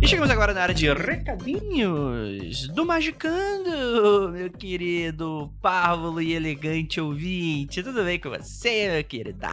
E chegamos agora na área de recadinhos do Magicando, meu querido párvulo e elegante ouvinte. Tudo bem com você, meu querido?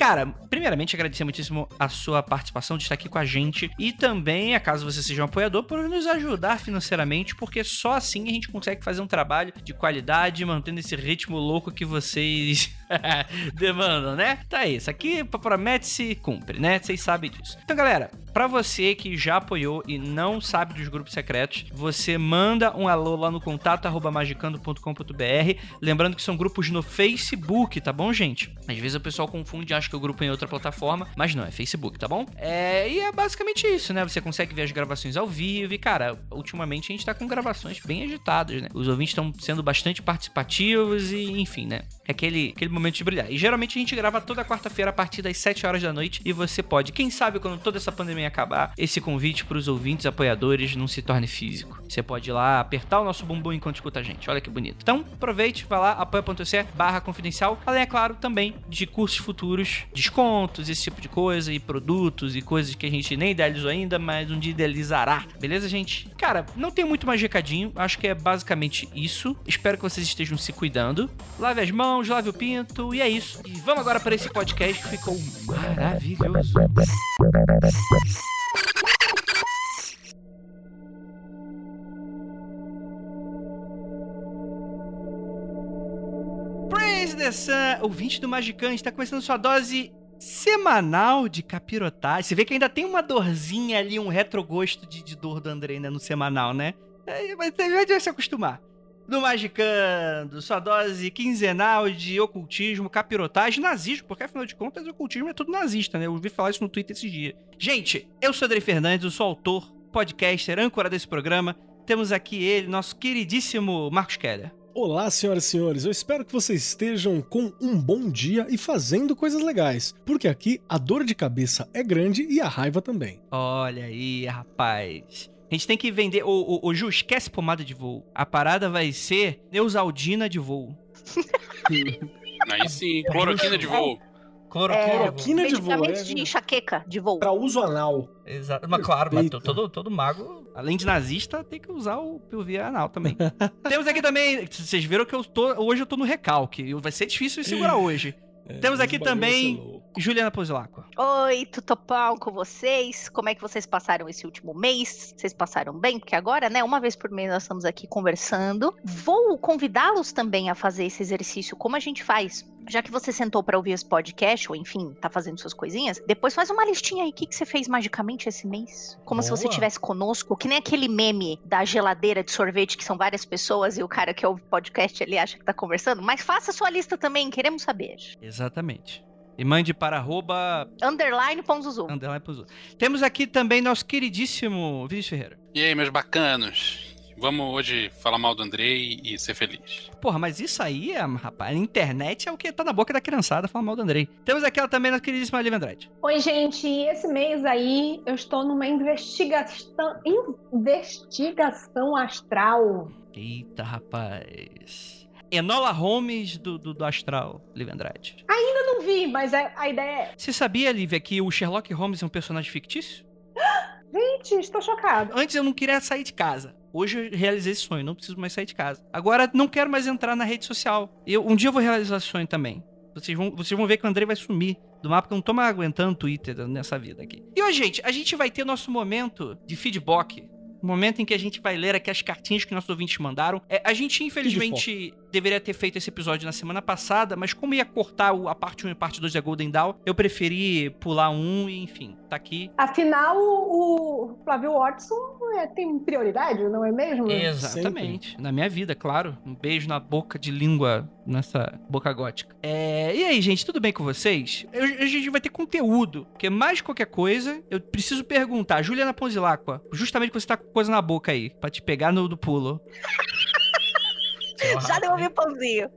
Cara, primeiramente agradecer muitíssimo a sua participação de estar aqui com a gente. E também, caso você seja um apoiador, por nos ajudar financeiramente, porque só assim a gente consegue fazer um trabalho de qualidade, mantendo esse ritmo louco que vocês demandam, né? Tá isso aqui promete-se cumpre, né? Vocês sabem disso. Então, galera, Pra você que já apoiou e não sabe dos grupos secretos, você manda um alô lá no contato arroba magicando.com.br. Lembrando que são grupos no Facebook, tá bom, gente? Às vezes o pessoal confunde e acha que o grupo é em outra plataforma, mas não, é Facebook, tá bom? É, e é basicamente isso, né? Você consegue ver as gravações ao vivo e, cara, ultimamente a gente tá com gravações bem agitadas, né? Os ouvintes estão sendo bastante participativos e, enfim, né? É aquele, aquele momento de brilhar. E geralmente a gente grava toda quarta-feira a partir das 7 horas da noite e você pode, quem sabe quando toda essa pandemia acabar, esse convite para os ouvintes apoiadores não se torne físico. Você pode ir lá apertar o nosso bumbum enquanto escuta a gente. Olha que bonito. Então, aproveite, vai lá, apoia.se barra confidencial. Além, é claro, também de cursos futuros, descontos, esse tipo de coisa, e produtos e coisas que a gente nem idealizou ainda, mas um dia idealizará. Beleza, gente? Cara, não tem muito mais recadinho. Acho que é basicamente isso. Espero que vocês estejam se cuidando. Lave as mãos, lave o pinto, e é isso. E vamos agora para esse podcast que ficou maravilhoso. Praise the Sun, ouvinte do Magicante, está começando sua dose semanal de capirotagem. Você vê que ainda tem uma dorzinha ali, um retrogosto de, de dor do André, né, no semanal, né? É, mas vai se acostumar. Do Magicando, sua dose quinzenal de ocultismo, capirotagem, nazismo, porque afinal de contas o ocultismo é tudo nazista, né? Eu ouvi falar isso no Twitter esses dias. Gente, eu sou André Fernandes, eu sou autor, podcaster, âncora desse programa. Temos aqui ele, nosso queridíssimo Marcos Keller. Olá, senhoras e senhores. Eu espero que vocês estejam com um bom dia e fazendo coisas legais, porque aqui a dor de cabeça é grande e a raiva também. Olha aí, rapaz. A gente tem que vender. Ô, ô, ô Ju, esquece pomada de voo. A parada vai ser Neusaldina de voo. Aí sim, cloroquina de voo. Cloroquina. É, Cloroquina de voo, medicamentos é, de enxaqueca de voo. Pra uso anal. Exato. Mas claro, mas todo, todo mago, além de nazista, tem que usar o PUV anal também. Temos aqui também. Vocês viram que eu tô. Hoje eu tô no recalque. Vai ser difícil de segurar hoje. Temos aqui também-. Juliana Pozilacqua. Oi, tudo pau com vocês? Como é que vocês passaram esse último mês? Vocês passaram bem? Porque agora, né, uma vez por mês nós estamos aqui conversando. Vou convidá-los também a fazer esse exercício como a gente faz. Já que você sentou para ouvir esse podcast, ou enfim, tá fazendo suas coisinhas, depois faz uma listinha aí. O que, que você fez magicamente esse mês? Como se você Boa. estivesse conosco, que nem aquele meme da geladeira de sorvete, que são várias pessoas e o cara que ouve o podcast ele acha que tá conversando. Mas faça sua lista também, queremos saber. Exatamente. E mande para arroba Underline Ponzuzu. underline Pozu. Temos aqui também nosso queridíssimo Vinícius Ferreira. E aí, meus bacanos? Vamos hoje falar mal do Andrei e ser feliz. Porra, mas isso aí, é, rapaz, a internet é o que tá na boca da criançada falar mal do Andrei. Temos aqui ela também, nossa queridíssima Lívia Andrade. Oi, gente. Esse mês aí eu estou numa investigação, investigação astral. Eita, rapaz. Enola Holmes do, do, do Astral, Lívia Andrade. Eu não vi, mas a, a ideia é. Você sabia, Lívia, que o Sherlock Holmes é um personagem fictício? Gente, estou chocada. Antes eu não queria sair de casa. Hoje eu realizei esse sonho, não preciso mais sair de casa. Agora não quero mais entrar na rede social. Eu, um dia eu vou realizar esse sonho também. Vocês vão, vocês vão ver que o André vai sumir do mapa, porque eu não tô mais aguentando Twitter nessa vida aqui. E hoje, gente, a gente vai ter nosso momento de feedback. O momento em que a gente vai ler aqui as cartinhas que nossos ouvintes mandaram. É, a gente, infelizmente, deveria ter feito esse episódio na semana passada, mas como ia cortar o- a parte 1 e a parte 2 da Golden Dawn, eu preferi pular um e, enfim, tá aqui. Afinal, o Flávio Watson é, tem prioridade, não é mesmo? Exatamente. Na minha vida, claro. Um beijo na boca de língua, nessa boca gótica. É, E aí, gente, tudo bem com vocês? Eu- a gente vai ter conteúdo, porque mais qualquer coisa, eu preciso perguntar. Juliana Ponzilacqua, justamente porque você tá com coisa na boca aí, pra te pegar no do pulo. Já devolvi o pãozinho.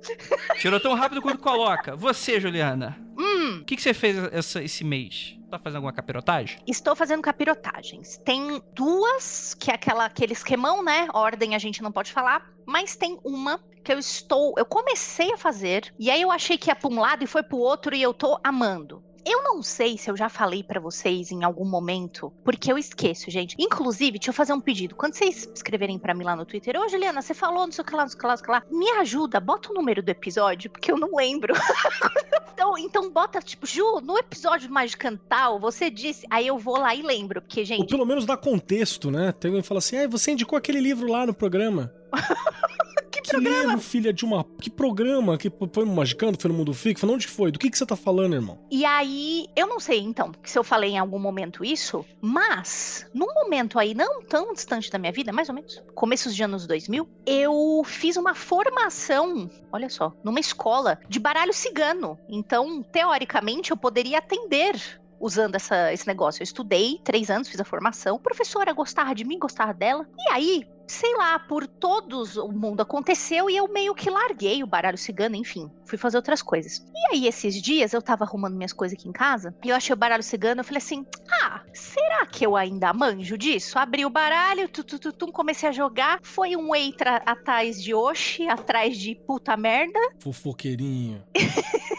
Tirou tão rápido quanto coloca. Você, Juliana, Hum, o que, que você fez essa- esse mês? Tá fazendo alguma capirotagem? estou fazendo capirotagens. Tem duas, que é aquela, aquele esquemão, né? Ordem a gente não pode falar. Mas tem uma que eu estou. Eu comecei a fazer, e aí eu achei que ia pra um lado e foi pro outro, e eu tô amando. Eu não sei se eu já falei pra vocês em algum momento, porque eu esqueço, gente. Inclusive, deixa eu fazer um pedido. Quando vocês escreverem pra mim lá no Twitter, ô Juliana, você falou, não sei o que lá, não sei o que lá, não sei o que lá. Me ajuda, bota o número do episódio, porque eu não lembro. então, então bota, tipo, Ju, no episódio do Mágico Cantal, você disse. Aí eu vou lá e lembro, porque, Ou gente, pelo menos dá contexto, né? Tem alguém que fala assim, ah, você indicou aquele livro lá no programa. livro, filha de uma... Que programa? Que foi no Magicando? Foi no Mundo Fico? Falei, onde foi? Do que, que você tá falando, irmão? E aí, eu não sei então se eu falei em algum momento isso, mas num momento aí não tão distante da minha vida, mais ou menos, começos de anos 2000, eu fiz uma formação, olha só, numa escola de baralho cigano. Então, teoricamente, eu poderia atender usando essa- esse negócio. Eu estudei três anos, fiz a formação. A professora gostava de mim, gostava dela. E aí, sei lá, por todos o mundo aconteceu e eu meio que larguei o baralho cigano, enfim, fui fazer outras coisas. E aí, esses dias, eu tava arrumando minhas coisas aqui em casa e eu achei o baralho cigano. Eu falei assim: ah, será que eu ainda manjo disso? Abri o baralho, tu, tu, tu, tum, comecei a jogar. Foi um Eitra atrás de Oxi, atrás de puta merda. Fofoqueirinho.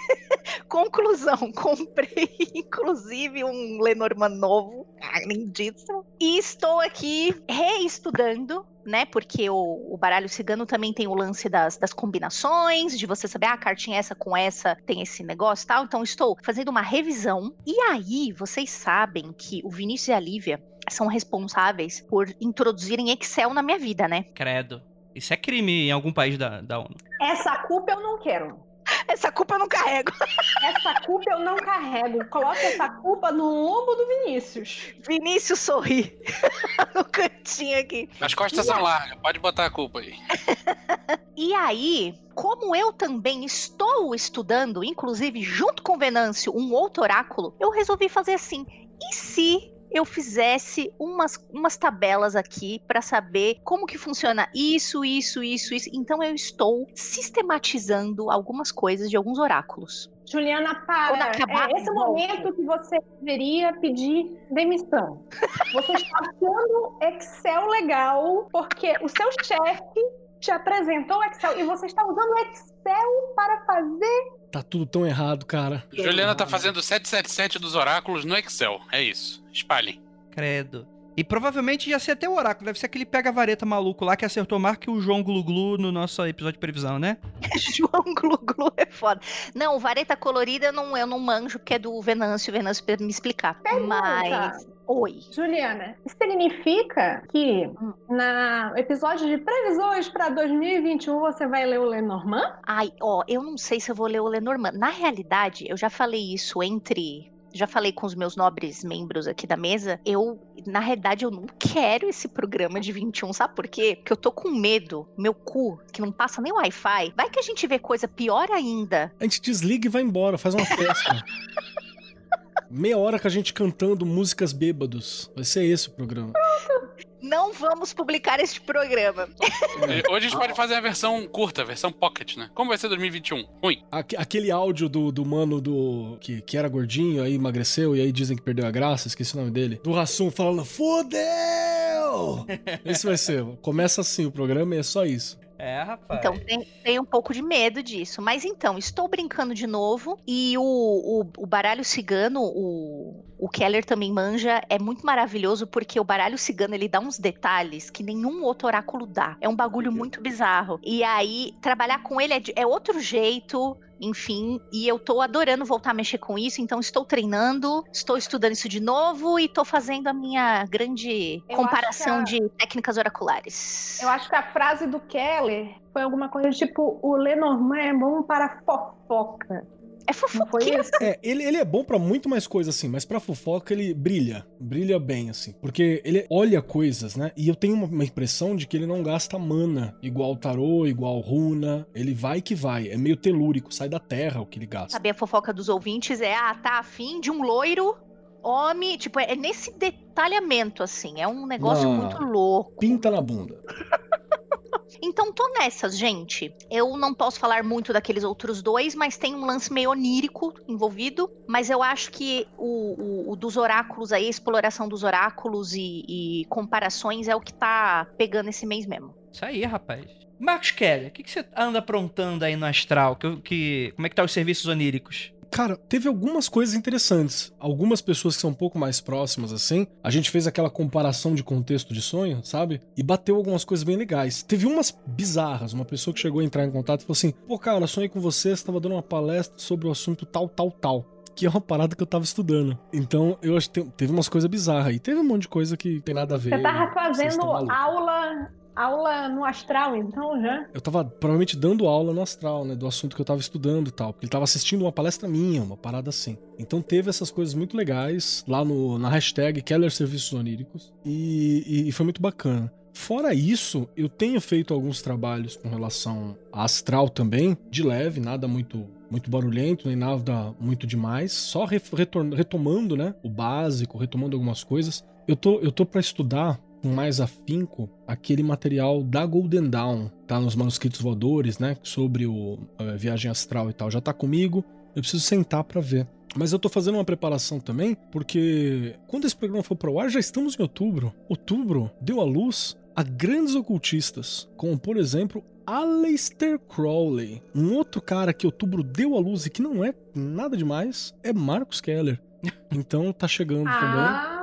Conclusão, comprei inclusive um Lenormand novo, lindíssimo. E estou aqui reestudando, né? Porque o, o baralho cigano também tem o lance das, das combinações, de você saber, ah, a cartinha essa com essa tem esse negócio e tal. Então estou fazendo uma revisão. E aí, vocês sabem que o Vinícius e a Lívia são responsáveis por introduzirem Excel na minha vida, né? Credo. Isso é crime em algum país da, da ONU. Essa culpa eu não quero. Essa culpa eu não carrego. Essa culpa eu não carrego. Coloca essa culpa no lombo do Vinícius. Vinícius sorri no cantinho aqui. As costas são largas, pode botar a culpa aí. E aí, como eu também estou estudando, inclusive junto com o Venâncio, um outro oráculo, eu resolvi fazer assim. E se eu fizesse umas, umas tabelas aqui para saber como que funciona isso, isso, isso, isso? Então eu estou sistematizando algumas coisas de alguns oráculos. Juliana, para. acabar, É esse volta. momento que você deveria pedir demissão. Você está achando Excel legal porque o seu chefe te apresentou o Excel e você está usando o Excel para fazer. Tá tudo tão errado, cara. Juliana tá fazendo 777 dos oráculos no Excel. É isso. Espalhem. Credo. E provavelmente ia ser até o oráculo. Deve ser aquele pega-vareta maluco lá que acertou mais que o João Gluglu no nosso episódio de previsão, né? João Glu Glu é foda. Não, vareta colorida eu não, eu não manjo, porque é do Venâncio, o Venâncio me explicar. Pergunta. Mas. Oi. Juliana, isso significa que na episódio de previsões para 2021 você vai ler o Lenormand? Ai, ó, eu não sei se eu vou ler o Lenormand. Na realidade, eu já falei isso entre. Já falei com os meus nobres membros aqui da mesa. Eu, na realidade, eu não quero esse programa de 21, sabe por quê? Porque eu tô com medo, meu cu, que não passa nem Wi-Fi. Vai que a gente vê coisa pior ainda. A gente desliga e vai embora, faz uma festa. Meia hora com a gente cantando músicas bêbados. Vai ser esse o programa. Não vamos publicar este programa. Hoje a gente pode fazer a versão curta, a versão pocket, né? Como vai ser 2021? Ruim. Aque- Aquele áudio do, do mano do. Que, que era gordinho, aí emagreceu, e aí dizem que perdeu a graça, esqueci o nome dele. Do Rassum falando, fodeu! Esse vai ser. Começa assim o programa e é só isso. É, rapaz. Então tem, tem um pouco de medo disso. Mas então, estou brincando de novo. E o, o, o baralho cigano, o, o Keller também manja, é muito maravilhoso porque o baralho cigano ele dá uns detalhes que nenhum outro oráculo dá. É um bagulho muito bizarro. E aí, trabalhar com ele é, de- é outro jeito. Enfim, e eu tô adorando voltar a mexer com isso, então estou treinando, estou estudando isso de novo e tô fazendo a minha grande Eu comparação que de técnicas oraculares. Eu acho que a frase do Keller foi alguma coisa tipo: o Lenormand é bom para fofoca. É fofoqueiro. É, ele, ele é bom pra muito mais coisa, assim, mas pra fofoca ele brilha. Brilha bem, assim. Porque ele olha coisas, né? E eu tenho uma, uma impressão de que ele não gasta mana igual o tarô, igual runa. Ele vai que vai. É meio telúrico, sai da terra o que ele gasta. Saber a fofoca dos ouvintes é, ah, tá afim de um loiro homem, tipo, é nesse detalhamento, assim, é um negócio Não. muito louco. Pinta na bunda. Então tô nessas, gente. Eu não posso falar muito daqueles outros dois, mas tem um lance meio onírico envolvido. Mas eu acho que o, o- o dos oráculos aí, a exploração dos oráculos e, e comparações é o que tá pegando esse mês mesmo. Isso aí, rapaz. Marcos Keller, o que, que você anda aprontando aí no astral? Que, que- como é que tá os serviços oníricos? Cara, teve algumas coisas interessantes. Algumas pessoas que são um pouco mais próximas, assim, a gente fez aquela comparação de contexto de sonho, sabe? E bateu algumas coisas bem legais. Teve umas bizarras. Uma pessoa que chegou a entrar em contato e falou assim: pô, cara, sonhei com você, você tava dando uma palestra sobre o assunto tal, tal, tal. Que é uma parada que eu tava estudando. Então, eu acho que te- teve umas coisas bizarras aí. Teve um monte de coisa que tem nada a ver. Você tava vocês fazendo aula, aula no astral, então já? Eu tava provavelmente dando aula no astral, né? Do assunto que eu tava estudando e tal. Porque ele tava assistindo uma palestra minha, uma parada assim. Então teve essas coisas muito legais lá no, na hashtag Keller Serviços Oníricos. E, e- e foi muito bacana. Fora isso, eu tenho feito alguns trabalhos com relação a astral também, de leve, nada muito muito barulhento, nem nada muito demais, só retomando, né, o básico, retomando algumas coisas. Eu tô eu tô para estudar com mais afinco aquele material da Golden Dawn, tá nos manuscritos voadores, né, sobre o a viagem astral e tal. Já tá comigo, eu preciso sentar pra ver. Mas eu tô fazendo uma preparação também, porque quando esse programa for pro ar, já estamos em outubro. Outubro deu à luz a grandes ocultistas, como por exemplo Aleister Crowley. Um outro cara que outubro deu à luz e que não é nada demais é Marcus Keller. Então tá chegando também.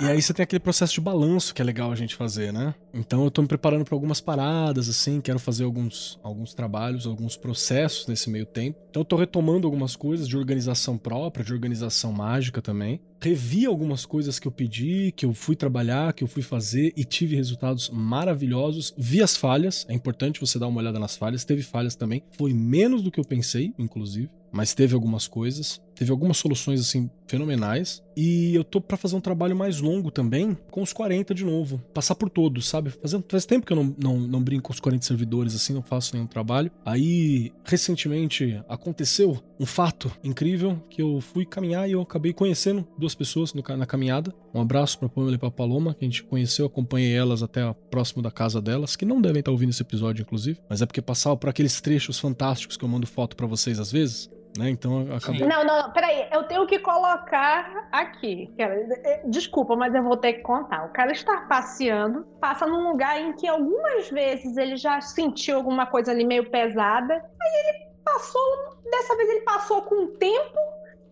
E aí você tem aquele processo de balanço que é legal a gente fazer, né? Então eu tô me preparando para algumas paradas, assim, quero fazer alguns, alguns trabalhos, alguns processos nesse meio tempo. Então eu tô retomando algumas coisas de organização própria, de organização mágica também. Revi algumas coisas que eu pedi, que eu fui trabalhar, que eu fui fazer e tive resultados maravilhosos. Vi as falhas, é importante você dar uma olhada nas falhas. Teve falhas também, foi menos do que eu pensei, inclusive mas teve algumas coisas, teve algumas soluções assim fenomenais. E eu tô pra fazer um trabalho mais longo também, com os 40 de novo, passar por todos, sabe? Faz, faz tempo que eu não, não, não brinco com os 40 servidores assim, não faço nenhum trabalho. Aí, recentemente, aconteceu um fato incrível que eu fui caminhar e eu acabei conhecendo duas pessoas no na caminhada. Um abraço pra Pamela e pra Paloma, que a gente conheceu, acompanhei elas até a- próximo da casa delas, que não devem estar ouvindo esse episódio, inclusive, mas é porque passava por aqueles trechos fantásticos que eu mando foto pra vocês às vezes. Né? Então eu acabei. Não, não, peraí, eu tenho que colocar aqui. eh, Desculpa, mas eu vou ter que contar. O cara está passeando, passa num lugar em que algumas vezes ele já sentiu alguma coisa ali meio pesada. Aí ele passou, dessa vez ele passou com o tempo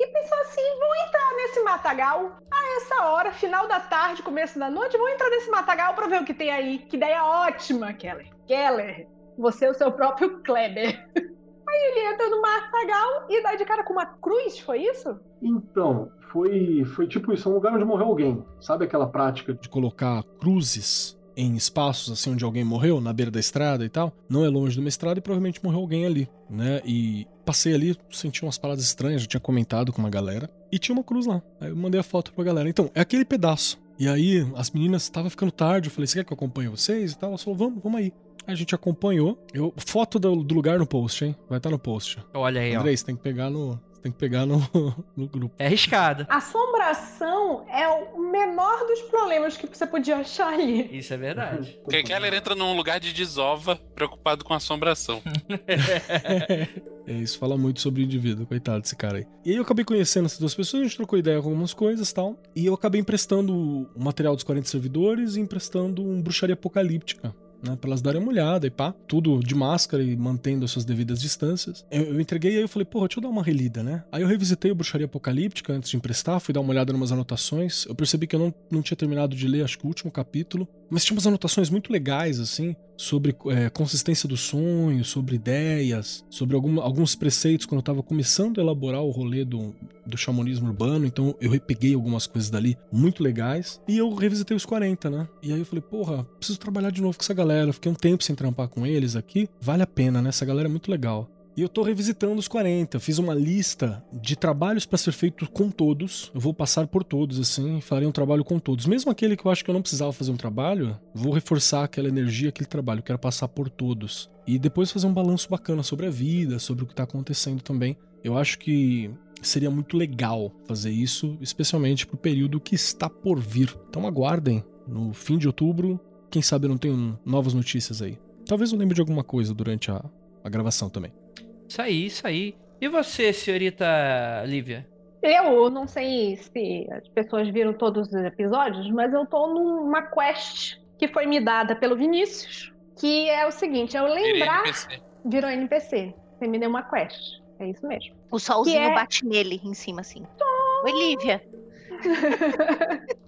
e pensou assim: vou entrar nesse matagal. A essa hora, final da tarde, começo da noite, vou entrar nesse matagal pra ver o que tem aí. Que ideia ótima, Keller. Keller, você é o seu próprio Kleber. Aí ele entra no matagal e dá de cara com uma cruz, foi isso? Então, foi, foi tipo isso, um lugar onde morreu alguém. Sabe aquela prática de colocar cruzes em espaços assim onde alguém morreu, na beira da estrada e tal? Não é longe de uma estrada e provavelmente morreu alguém ali, né? E passei ali, senti umas paradas estranhas, já tinha comentado com uma galera. E tinha uma cruz lá. Aí eu mandei a foto pra galera. Então, é aquele pedaço. E aí, as meninas estavam ficando tarde, eu falei, você quer que eu acompanhe vocês e tal? Elas falaram, vamos, vamos aí. A gente acompanhou. Eu, foto do, do lugar no post, hein? Vai estar no post. Olha aí, ó. Andrei, você tem que pegar no. Tem que pegar no, no grupo. É arriscado. Assombração é o menor dos problemas que você podia achar ali. Isso é verdade. Porque Keller entra num lugar de desova, preocupado com assombração. É, isso fala muito sobre o indivíduo, coitado desse cara aí. E aí eu acabei conhecendo essas duas pessoas, a gente trocou ideia com algumas coisas e tal. E eu acabei emprestando o material dos 40 servidores e emprestando um bruxaria apocalíptica. Né, pra elas darem uma olhada e pá, tudo de máscara e mantendo as suas devidas distâncias. Eu, eu entreguei e aí eu falei, porra, deixa eu dar uma relida, né? Aí eu revisitei o Bruxaria Apocalíptica antes de emprestar, fui dar uma olhada em umas anotações. Eu percebi que eu não, não tinha terminado de ler, acho que o último capítulo, mas tinha umas anotações muito legais, assim, sobre é, consistência do sonho, sobre ideias, sobre algum, alguns preceitos quando eu tava começando a elaborar o rolê do, do xamanismo urbano, então eu repeguei algumas coisas dali muito legais e eu revisitei os 40, né? E aí eu falei, porra, preciso trabalhar de novo com essa galera, fiquei um tempo sem trampar com eles aqui, vale a pena, né? Essa galera é muito legal. E eu tô revisitando os 40. Fiz uma lista de trabalhos para ser feito com todos. Eu vou passar por todos, assim, farei um trabalho com todos. Mesmo aquele que eu acho que eu não precisava fazer um trabalho, vou reforçar aquela energia, aquele trabalho. Quero passar por todos. E depois fazer um balanço bacana sobre a vida, sobre o que tá acontecendo também. Eu acho que seria muito legal fazer isso, especialmente pro período que está por vir. Então aguardem. No fim de outubro, quem sabe eu não tenho novas notícias aí. Talvez eu lembre de alguma coisa durante a, a gravação também. Isso aí, isso aí. E você, senhorita Lívia? Eu não sei se as pessoas viram todos os episódios, mas eu tô numa quest que foi me dada pelo Vinícius, que é o seguinte, é eu lembrar... NPC. Virou NPC. Você me deu uma quest. É isso mesmo. O solzinho é- bate nele em cima, assim. Oi, Lívia.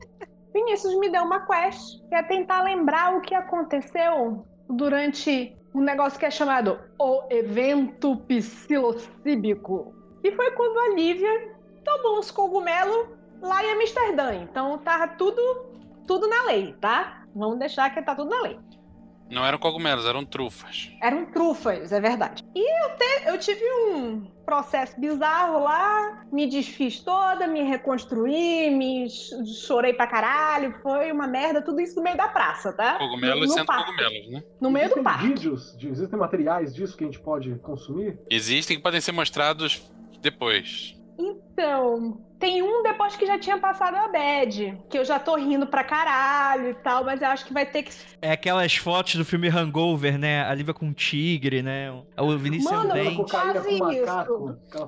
Vinícius me deu uma quest, que é tentar lembrar o que aconteceu durante um negócio que é chamado o evento psilocíbico. Que foi quando a Lívia tomou uns cogumelos lá em Amsterdã. Então tava tudo, tudo na lei, tá? Vamos deixar que tá tudo na lei. Não eram cogumelos, eram trufas. Eram trufas, é verdade. E eu, te- eu tive um processo bizarro lá, me desfiz toda, me reconstruí, me ch- chorei pra caralho, foi uma merda, tudo isso no meio da praça, tá? Cogumelos no sendo parque. cogumelos, né? No meio do Existem parque. vídeos, de- existem materiais disso que a gente pode consumir? Existem que podem ser mostrados depois. Então, tem um depois que já tinha passado a bad, que eu já tô rindo pra caralho e tal, mas eu acho que vai ter que. É aquelas fotos do filme Hangover, né? A Lívia com um tigre, né? O Vinícius Mano, também. cocaína Quase aquela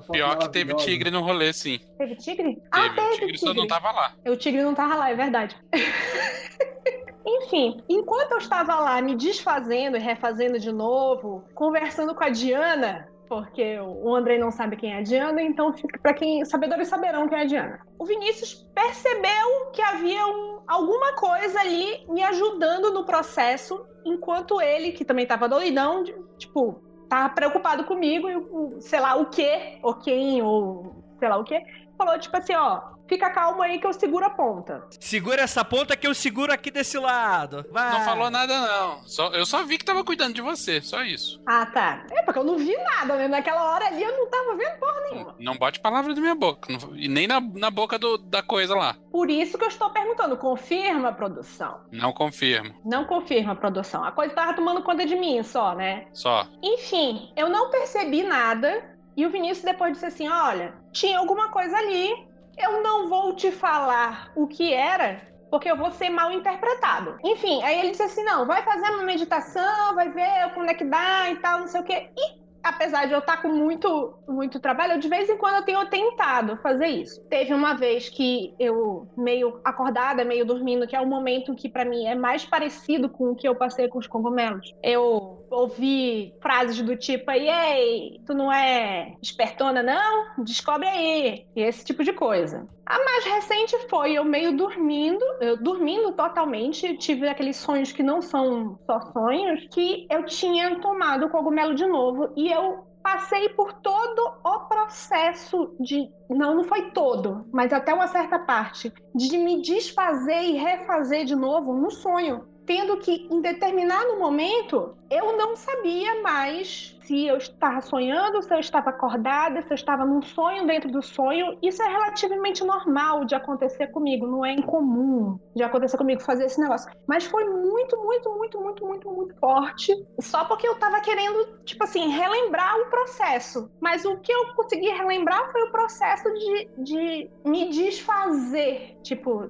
foto Pior que teve tigre no rolê, sim. Teve tigre? Teve. Ah, o teve tigre só não tava lá. O tigre não tava lá, é verdade. Enfim, enquanto eu estava lá me desfazendo e refazendo de novo, conversando com a Diana, porque o Andrei não sabe quem é a Diana, então fica para quem sabedores saberão quem é a Diana. O Vinícius percebeu que havia um- alguma coisa ali me ajudando no processo, enquanto ele, que também estava doidão, de- tipo, tava preocupado comigo e sei lá o que, ou quem, ou sei lá o que, falou tipo assim, ó, fica calmo aí que eu seguro a ponta. Segura essa ponta que eu seguro aqui desse lado. Vai. Não falou nada, não. Só, eu só vi que tava cuidando de você, só isso. Ah, tá. É porque eu não vi nada, né? Naquela hora ali eu não tava vendo porra nenhuma. Não bote palavra da minha boca. não- e nem na, na boca do- da coisa lá. Por isso que eu estou perguntando, confirma a produção? Não confirmo. Não confirma a produção. A coisa tava tomando conta de mim só, né? Só. Enfim, eu não percebi nada. E o Vinícius depois disse assim: olha, tinha alguma coisa ali. Eu não vou te falar o que era, porque eu vou ser mal interpretado. Enfim, aí ele disse assim: não, vai fazer uma meditação, vai ver como é que dá e tal, não sei o quê. E apesar de eu estar com muito, muito trabalho, eu, de vez em quando eu tenho tentado fazer isso. Teve uma vez que eu, meio acordada, meio dormindo, que é o momento que pra mim é mais parecido com o que eu passei com os cogumelos. Eu ouvi frases do tipo aí, ei, tu não é espertona, não? Descobre aí. E esse tipo de coisa. A mais recente foi eu meio dormindo, eu dormindo totalmente, tive aqueles sonhos que não são só sonhos, que eu tinha tomado o cogumelo de novo e eu passei por todo o processo de. Não, não foi todo, mas até uma certa parte, de me desfazer e refazer de novo no sonho. Tendo que, em determinado momento, eu não sabia mais se eu estava sonhando, se eu estava acordada, se eu estava num sonho dentro do sonho. Isso é relativamente normal de acontecer comigo, não é incomum de acontecer comigo fazer esse negócio. Mas foi muito, muito, muito, muito, muito, muito forte. Só porque eu tava querendo, tipo assim, relembrar o processo. Mas o que eu consegui relembrar foi o processo de, de me desfazer. Tipo,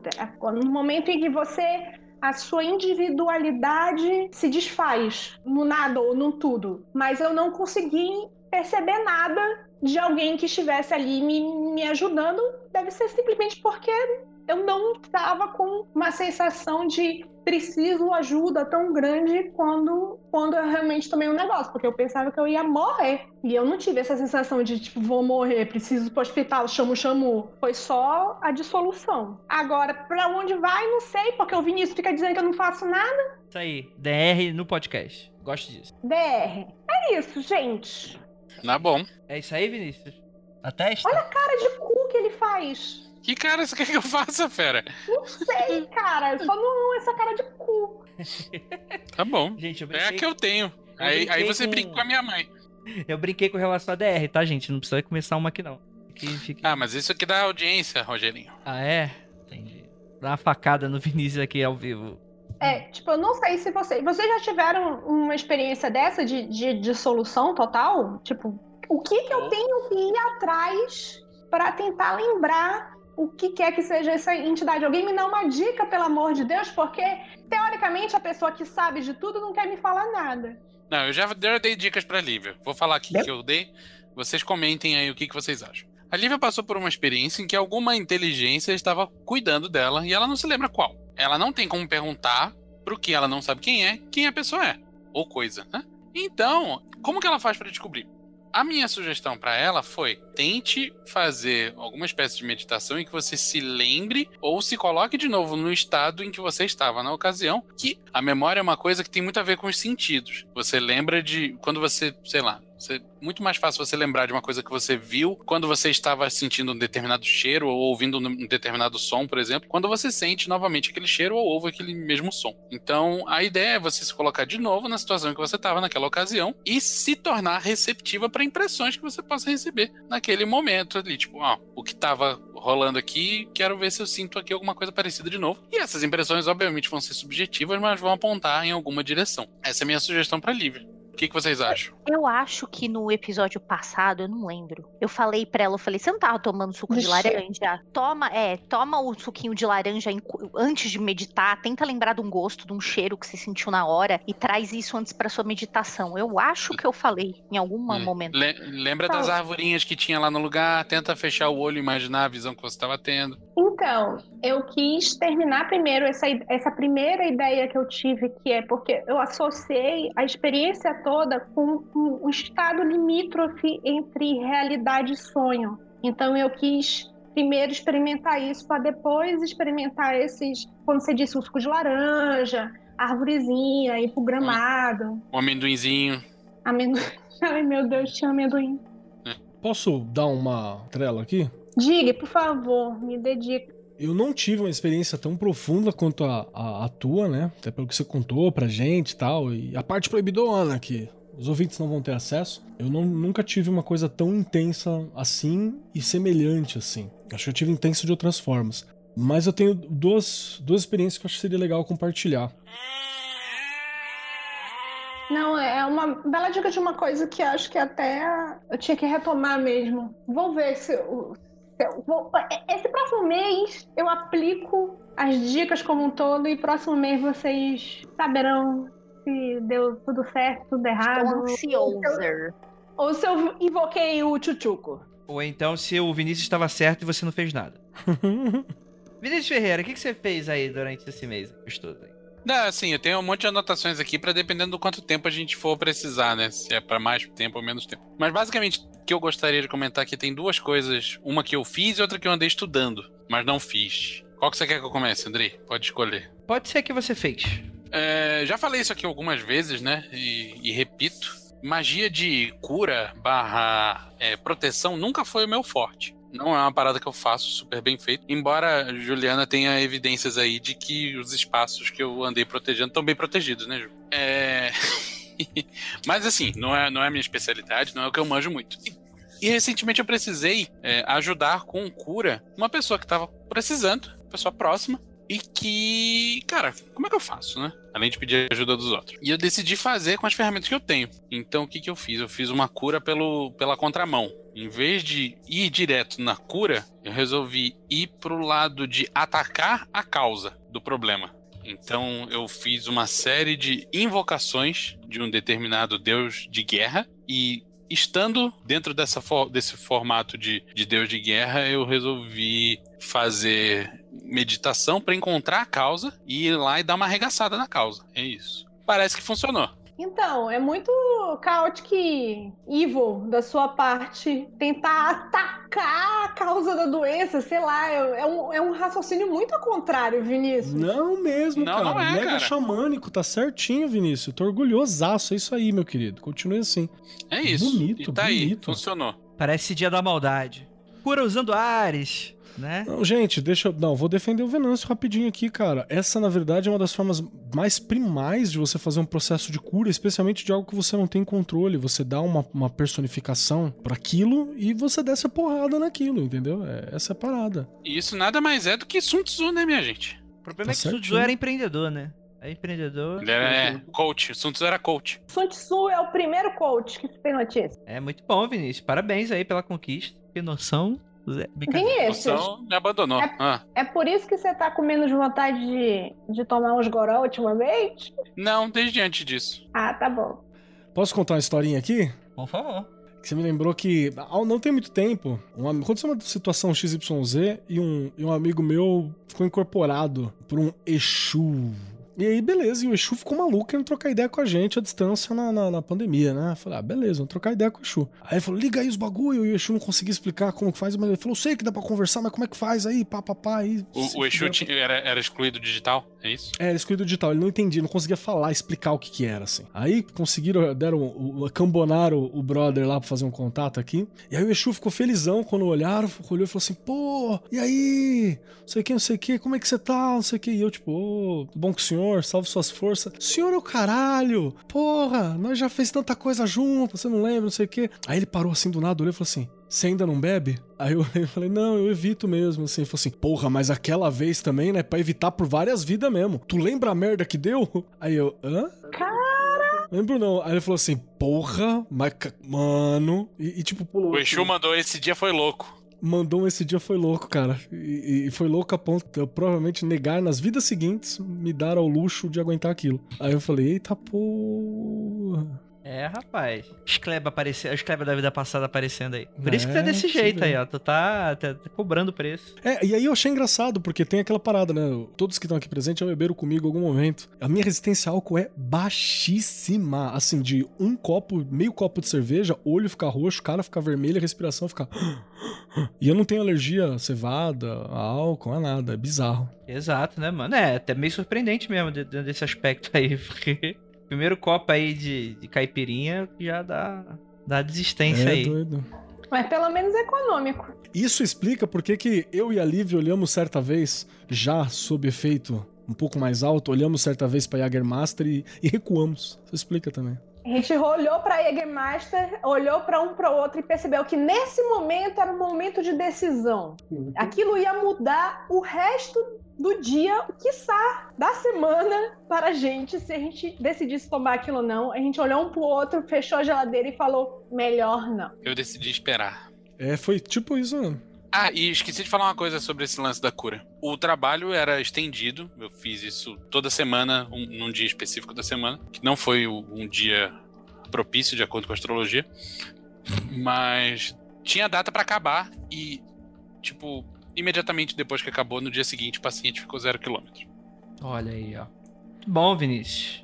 no momento em que você a sua individualidade se desfaz no nada ou no tudo. Mas eu não consegui perceber nada de alguém que estivesse ali me, me ajudando, deve ser simplesmente porque eu não estava com uma sensação de preciso ajuda tão grande quando, quando eu realmente tomei um negócio, porque eu pensava que eu ia morrer. E eu não tive essa sensação de, tipo, vou morrer, preciso ir pro hospital, chamo, chamo. Foi só a dissolução. Agora, pra onde vai, não sei, porque o Vinícius fica dizendo que eu não faço nada. Isso aí, DR no podcast. Gosto disso. DR. É isso, gente. Tá bom. É isso aí, Vinícius? A testa? Olha a cara de cu que ele faz. Que cara você quer que eu faça, fera? Não sei, cara. Só não essa cara de cu. Tá bom. Gente, É a que eu tenho. Eu Aí, aí você com- brinca com a minha mãe. eu brinquei com relação a DR, tá, gente? Não precisa começar uma aqui, não. Fique... Ah, mas isso aqui dá audiência, Rogerinho. Ah, é? Entendi. Dá uma facada no Vinícius aqui ao vivo. É, tipo, eu não sei se vocês. Vocês já tiveram uma experiência dessa de, de dissolução total? Tipo, o que que eu tenho que ir atrás pra tentar lembrar o que quer que seja essa entidade? Alguém me dá uma dica, pelo amor de Deus, porque teoricamente a pessoa que sabe de tudo não quer me falar nada. Não, eu já dei dicas pra Lívia. Vou falar aqui Deu? que eu dei. Vocês comentem aí o que, que vocês acham. A Lívia passou por uma experiência em que alguma inteligência estava cuidando dela e ela não se lembra qual. Ela não tem como perguntar pro que ela não sabe quem é, quem a pessoa é. Ou coisa, né? Então, como que ela faz pra descobrir? A minha sugestão pra ela foi: tente fazer alguma espécie de meditação em que você se lembre ou se coloque de novo no estado em que você estava na ocasião, que a memória é uma coisa que tem muito a ver com os sentidos. Você lembra de quando você, sei lá, você, muito mais fácil você lembrar de uma coisa que você viu quando você estava sentindo um determinado cheiro ou ouvindo um determinado som, por exemplo, quando você sente novamente aquele cheiro ou ouve aquele mesmo som. Então, a ideia é você se colocar de novo na situação que você estava naquela ocasião e se tornar receptiva para impressões que você possa receber naquele momento ali, tipo, ó, o que estava rolando aqui, quero ver se eu sinto aqui alguma coisa parecida de novo. E essas impressões, obviamente, vão ser subjetivas, mas vão apontar em alguma direção. Essa é a minha sugestão para Lívia. O que, que vocês acham? Eu acho que no episódio passado, eu não lembro. Eu falei pra ela, eu falei, você não tava tomando suco de laranja? Toma, é, toma o suquinho de laranja antes de meditar, tenta lembrar de um gosto, de um cheiro que você sentiu na hora e traz isso antes pra sua meditação. Eu acho que eu falei em algum Hum. momento. Le- lembra das arvorinhas que tinha lá no lugar, tenta fechar o olho e imaginar a visão que você estava tendo. Então, eu quis terminar primeiro essa, essa primeira ideia que eu tive, que é porque eu associei a experiência toda com um, um estado limítrofe entre realidade e sonho. Então, eu quis primeiro experimentar isso para depois experimentar esses, como você disse, o suco de laranja, arvorezinha, ir pro gramado, Um amendoinzinho. amendoim. Ai, meu Deus, tinha amendoim. Posso dar uma trela aqui? Diga, por favor, me dedique. Eu não tive uma experiência tão profunda quanto a, a, a tua, né? Até pelo que você contou pra gente e tal. E a parte proibidona que os ouvintes não vão ter acesso. Eu não- nunca tive uma coisa tão intensa assim e semelhante assim. Acho que eu tive intenso de outras formas. Mas eu tenho duas, duas experiências que eu acho que seria legal compartilhar. Não, é uma bela dica de uma coisa que acho que até eu tinha que retomar mesmo. Vou ver se é, Esse próximo mês eu aplico as dicas como um todo e próximo mês vocês saberão se deu tudo certo, tudo errado. ansiosa. Ou se eu invoquei o tchutchuco. Ou então se o Vinícius estava certo e você não fez nada. Vinícius Ferreira, o que, que você fez aí durante esse mês gostoso aí? Não, assim, eu tenho um monte de anotações aqui pra dependendo do quanto tempo a gente for precisar, né? Se é pra mais tempo ou menos tempo. Mas basicamente, o que eu gostaria de comentar aqui tem duas coisas. Uma que eu fiz e outra que eu andei estudando, mas não fiz. Qual que você quer que eu comece, Andrei? Pode escolher. Pode ser que você fez. É, já falei isso aqui algumas vezes, né? E, e repito. Magia de cura barra é, proteção nunca foi o meu forte. Não é uma parada que eu faço super bem feito. Embora Juliana tenha evidências aí de que os espaços que eu andei protegendo estão bem protegidos, né, Ju? É... Mas assim, não é, não é a minha especialidade, não é o que eu manjo muito. E, recentemente eu precisei é, ajudar com cura uma pessoa que tava precisando, pessoa próxima, e que, cara, como é que eu faço, né? Além de pedir ajuda dos outros. E eu decidi fazer com as ferramentas que eu tenho. Então, o que, que eu fiz? Eu fiz uma cura pelo, pela contramão. Em vez de ir direto na cura, eu resolvi ir pro lado de atacar a causa do problema. Então, eu fiz uma série de invocações de um determinado deus de guerra e estando dentro dessa desse formato de, de Deus de guerra, eu resolvi fazer meditação para encontrar a causa e ir lá e dar uma arregaçada na causa. É isso. Parece que funcionou. Então, é muito chaotic evil da sua parte tentar atacar a causa da doença, sei lá, é é um, é um raciocínio muito ao contrário, Vinícius. Não mesmo, Não, cara. não é, Mega cara. xamânico, tá certinho, Vinícius. Tô orgulhosaço, é isso aí, meu querido. Continue assim. É isso. Bonito, e tá aí, bonito. funcionou. Parece dia da maldade. Cura usando Ares, né? Não, gente, deixa eu. Não, vou defender o Venâncio rapidinho aqui, cara. Essa, na verdade, é uma das formas mais primais de você fazer um processo de cura, especialmente de algo que você não tem controle. Você dá uma, uma personificação pra aquilo e você desce a porrada naquilo, entendeu? É, essa é a parada. E isso nada mais é do que Sun Tzu, né, minha gente? O problema Tá é que Sun Tzu certinho. era empreendedor, né? É empreendedor. Ele era é, coach. Sun Tzu era coach. Sun Tzu é o primeiro coach que tem notícia. É muito bom, Vinícius. Parabéns aí pela conquista. Que noção. Zé. Vinícius, Noção me abandonou. É- Ah. é por isso que você tá com menos vontade de, de tomar uns goró ultimamente? Não, desde antes disso. Ah, tá bom. Posso contar uma historinha aqui? Por favor. Que você me lembrou que não tem muito tempo, um, aconteceu uma situação XYZ e um, e um amigo meu ficou incorporado por um Exu. E aí, beleza, e o Exu ficou maluco querendo trocar ideia com a gente à distância na, na, na pandemia, né? Eu Falei, ah, beleza, vamos trocar ideia com o Exu. Aí ele falou, liga aí os bagulho, e o Exu não conseguia explicar como que faz, mas ele falou, sei que dá pra conversar, mas como é que faz aí, pá, pá, pá, aí... O, o Exu era, era excluído digital, é isso? é, ele excluído digital, ele não entendia, não conseguia falar, explicar o que que era, assim. Aí conseguiram, deram, o, o, cambonaram o brother lá pra fazer um contato aqui. E aí o Exu ficou felizão quando olharam, olhou e falou assim, pô, e aí? Não sei o que, não sei o que, como é que você tá, não sei o que. E eu, tipo, ô, bom com o senhor, salve suas forças. Senhor é o caralho, porra, nós já fez tanta coisa junto, você não lembra, não sei o que. Aí ele parou assim do nada, olhou e falou assim, você ainda não bebe? Aí eu, eu falei, não, eu evito mesmo, assim. Ele falou assim, porra, mas aquela vez também, né, pra evitar por várias vidas mesmo. Tu lembra a merda que deu? Aí eu, hã? Cara, Lembro não. Aí ele falou assim, porra, mas, mano... E, e, tipo, pulou. O Exu mandou esse dia foi louco. mandou esse dia foi louco, cara. E, e foi louco a ponto de eu provavelmente negar nas vidas seguintes me dar ao luxo de aguentar aquilo. Aí eu falei, eita porra. É, rapaz. Escleba aparecendo, escleba da vida passada aparecendo aí. Por isso que tá É, desse jeito vê. aí, ó. Tu tá, tá- tá cobrando preço. É, e aí eu achei engraçado, porque tem aquela parada, né? Todos que estão aqui presentes já beberam comigo em algum momento. A minha resistência a álcool é baixíssima. Assim, de um copo, meio copo de cerveja, olho fica roxo, cara fica vermelho, a respiração fica. E eu não tenho alergia a cevada, a álcool, a nada. É bizarro. Exato, né, mano? É, até meio surpreendente mesmo de- de- desse aspecto aí, porque primeiro copo aí de, de caipirinha já dá, dá desistência é aí. doido. mas pelo menos econômico. Isso explica por que que eu e a Lívia olhamos certa vez, já sob efeito um pouco mais alto, olhamos certa vez pra Jagermaster e, e recuamos. Isso explica também. A gente olhou pra Jägermeister, olhou pra um pro outro e percebeu que nesse momento era um momento de decisão. Aquilo ia mudar o resto do dia, quiçá, da semana para a gente, se a gente decidisse tomar aquilo ou não. A gente olhou um pro outro, fechou a geladeira e falou: melhor não. Eu decidi esperar. É, foi tipo isso, né? Ah, e esqueci de falar uma coisa sobre esse lance da cura. O trabalho era estendido, eu fiz isso toda semana, um- num dia específico da semana, que não foi um dia propício de acordo com a astrologia, mas tinha data pra acabar e, tipo, imediatamente depois que acabou, no dia seguinte, o paciente ficou zero quilômetro. Olha aí, ó. Bom, Vinícius.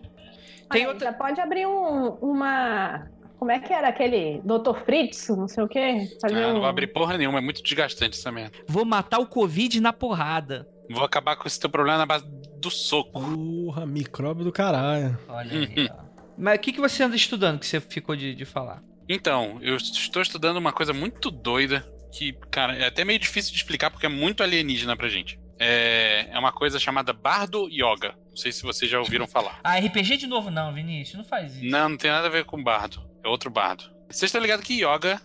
Tem Aí, outra. Pode abrir um- uma. Como é que era aquele Dr. Fritz, não sei o quê? Fazer Ah, não um- vou abrir porra nenhuma, é muito desgastante essa merda. Vou matar o Covid na porrada. Vou acabar com esse teu problema na base do soco. Porra, micróbio do caralho. Olha aí, ó. Mas o que, que você anda estudando que você ficou de, de falar? Então, eu estou estudando uma coisa muito doida que, cara, é até meio difícil de explicar porque é muito alienígena pra gente. É, é uma coisa chamada Bardo Yoga. Não sei se vocês já ouviram falar. Ah, RPG de novo não, Vinícius. Não faz isso. Não, não tem nada a ver com Bardo. É outro Bardo. Vocês estão ligados que Yoga,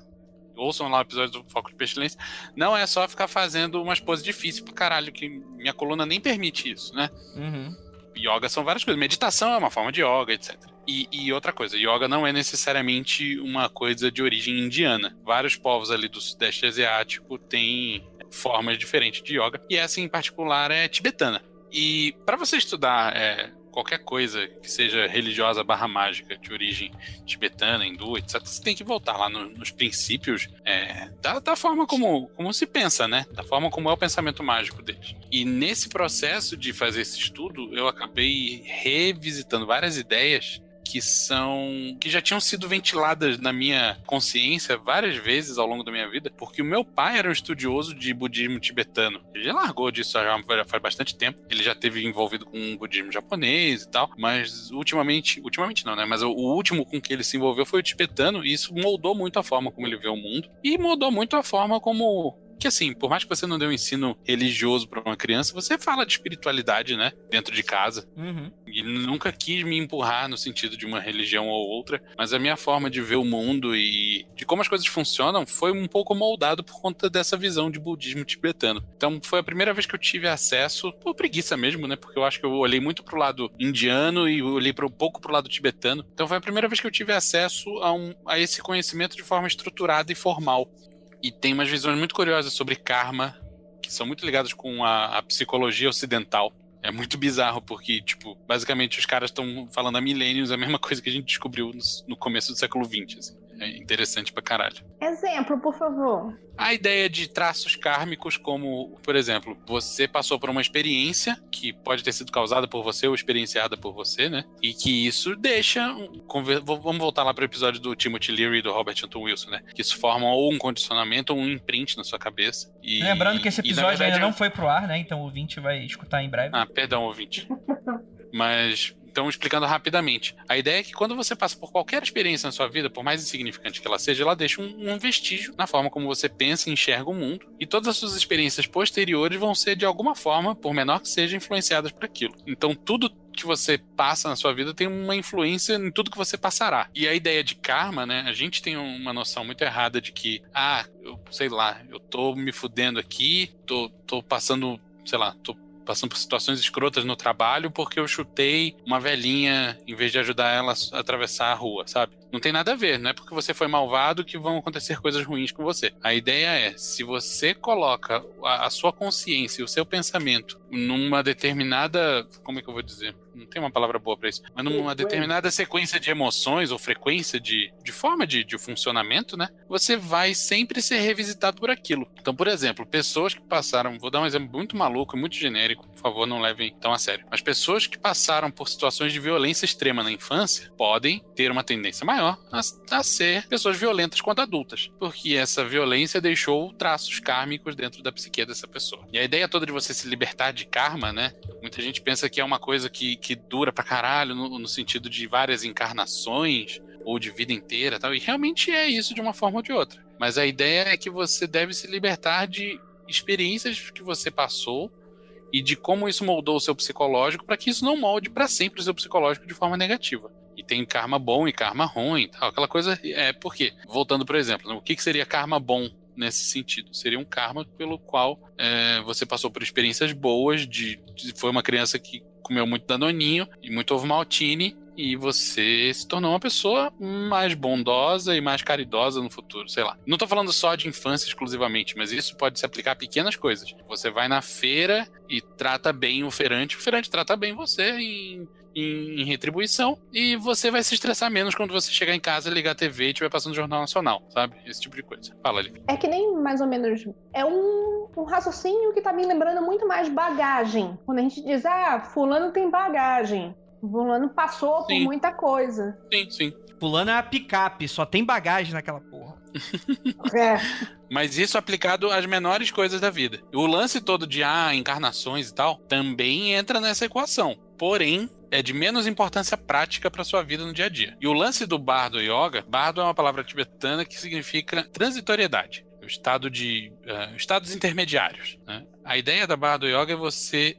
ouçam lá o episódio do Foco de Pestilência, não é só ficar fazendo umas poses difíceis pra caralho, que minha coluna nem permite isso, né? Uhum. Yoga são várias coisas. Meditação é uma forma de yoga, etc. E, e outra coisa, yoga não é necessariamente uma coisa de origem indiana. Vários povos ali do Sudeste Asiático têm formas diferentes de yoga. E essa em particular é tibetana. E para você estudar é, qualquer coisa que seja religiosa barra mágica de origem tibetana, hindu, etc., você tem que voltar lá no- nos princípios é, da, da forma como, como se pensa, né? Da forma como é o pensamento mágico deles. E nesse processo de fazer esse estudo, eu acabei revisitando várias ideias que são que já tinham sido ventiladas na minha consciência várias vezes ao longo da minha vida, porque o meu pai era um estudioso de budismo tibetano. Ele largou disso já faz bastante tempo. Ele já teve envolvido com o budismo japonês e tal, mas ultimamente, ultimamente não, né? Mas o último com que ele se envolveu foi o tibetano e isso moldou muito a forma como ele vê o mundo e mudou muito a forma como que assim, por mais que você não dê um ensino religioso para uma criança, você fala de espiritualidade, né? Dentro de casa. Uhum. E nunca quis me empurrar no sentido de uma religião ou outra, mas a minha forma de ver o mundo e de como as coisas funcionam foi um pouco moldado por conta dessa visão de budismo tibetano. Então foi a primeira vez que eu tive acesso, por preguiça mesmo, né? Porque eu acho que eu olhei muito pro lado indiano e olhei pro, um pouco pro lado tibetano. Então foi a primeira vez que eu tive acesso a, um, a esse conhecimento de forma estruturada e formal. E tem umas visões muito curiosas sobre karma, que são muito ligadas com a, a psicologia ocidental. É muito bizarro, porque, tipo, basicamente os caras estão falando há milênios a mesma coisa que a gente descobriu no, no começo do século XX. Assim. É interessante pra caralho. Exemplo, por favor. A ideia de traços kármicos, como, por exemplo, você passou por uma experiência que pode ter sido causada por você ou experienciada por você, né? E que isso deixa. Vamos voltar lá pro episódio do Timothy Leary e do Robert Anton Wilson, né? Que isso forma ou um condicionamento ou um imprint na sua cabeça. E, Lembrando que esse e, episódio verdade, ainda não foi pro ar, né? Então o ouvinte vai escutar em breve. ah, perdão, ouvinte. Mas, então, explicando rapidamente. A ideia é que quando você passa por qualquer experiência na sua vida, por mais insignificante que ela seja, ela deixa um, um vestígio na forma como você pensa e enxerga o mundo. E todas as suas experiências posteriores vão ser, de alguma forma, por menor que seja, influenciadas por aquilo. Então, tudo que você passa na sua vida tem uma influência em tudo que você passará. E a ideia de karma, né? A gente tem uma noção muito errada de que, ah, eu sei lá, eu tô me fudendo aqui, tô, tô passando, sei lá, tô passando por situações escrotas no trabalho porque eu chutei uma velhinha em vez de ajudar ela a atravessar a rua, sabe? Não tem nada a ver, não é porque você foi malvado que vão acontecer coisas ruins com você. A ideia é, se você coloca a, a sua consciência e o seu pensamento numa determinada, como é que eu vou dizer? Não tem uma palavra boa pra isso, mas numa Frequência. determinada sequência de emoções ou frequência de, de forma de, de funcionamento, né? Você vai sempre ser revisitado por aquilo. Então, por exemplo, pessoas que passaram, vou dar um exemplo muito maluco, muito genérico, por favor, não levem tão a sério. Mas pessoas que passaram por situações de violência extrema na infância podem ter uma tendência maior a, a ser pessoas violentas quando adultas, porque essa violência deixou traços kármicos dentro da psique dessa pessoa. E a ideia toda de você se libertar de karma, né? Muita gente pensa que é uma coisa que, que dura pra caralho, no, no sentido de várias encarnações ou de vida inteira, tal. E realmente é isso de uma forma ou de outra. Mas a ideia é que você deve se libertar de experiências que você passou e de como isso moldou o seu psicológico para que isso não molde para sempre o seu psicológico de forma negativa. E tem karma bom e karma ruim, tal, aquela coisa é por quê? Voltando, por exemplo, o que, que seria karma bom nesse sentido? Seria um karma pelo qual é, você passou por experiências boas, de, de- foi uma criança que comeu muito danoninho e muito ovo maltine e você se tornou uma pessoa mais bondosa e mais caridosa no futuro, sei lá. Não tô falando só de infância exclusivamente, mas isso pode se aplicar a pequenas coisas. Você vai na feira e trata bem o feirante, o feirante trata bem você em, em, em retribuição e você vai se estressar menos quando você chegar em casa, ligar a TV e estiver passando o Jornal Nacional, sabe? Esse tipo de coisa. Fala ali. É que nem mais ou menos. É um, um raciocínio que tá me lembrando muito mais bagagem. Quando a gente diz, ah, Fulano tem bagagem. Fulano passou por Sim. muita coisa. Sim, sim. Pulando é uma picape, só tem bagagem naquela porra. É. Mas isso aplicado às menores coisas da vida. O lance todo de ah, encarnações e tal também entra nessa equação. Porém, é de menos importância prática para sua vida no dia a dia. E o lance do bardo yoga, bardo é uma palavra tibetana que significa transitoriedade. O estado de eh, estados intermediários. né? A ideia da bardo yoga é você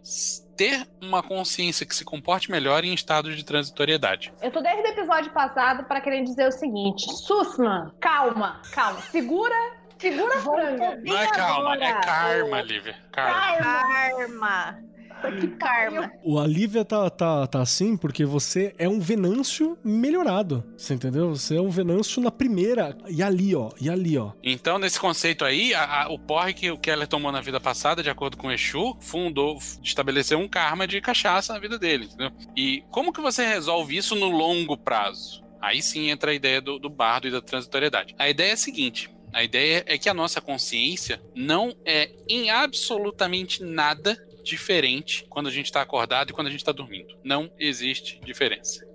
ter uma consciência que se comporte melhor em estados de transitoriedade. Eu tô desde o episódio passado pra querer dizer o seguinte: Sussman, calma, calma. Segura, segura a franga. Não é calma, é karma, Lívia. Karma. Karma. Que Karma. O Alívia tá, tá, tá assim porque você é um Venâncio melhorado. Você entendeu? Você é um Venâncio na primeira. E ali, ó. E ali, ó. Então, nesse conceito aí, a- a- o porre que o Keller tomou na vida passada, de acordo com o Exu, fundou, estabeleceu um karma de cachaça na vida dele, entendeu? E como que você resolve isso no longo prazo? Aí sim entra a ideia do, do bardo e da transitoriedade. A ideia é a seguinte: a ideia é que a nossa consciência não é em absolutamente nada diferente quando a gente está acordado e quando a gente está dormindo. Não existe diferença.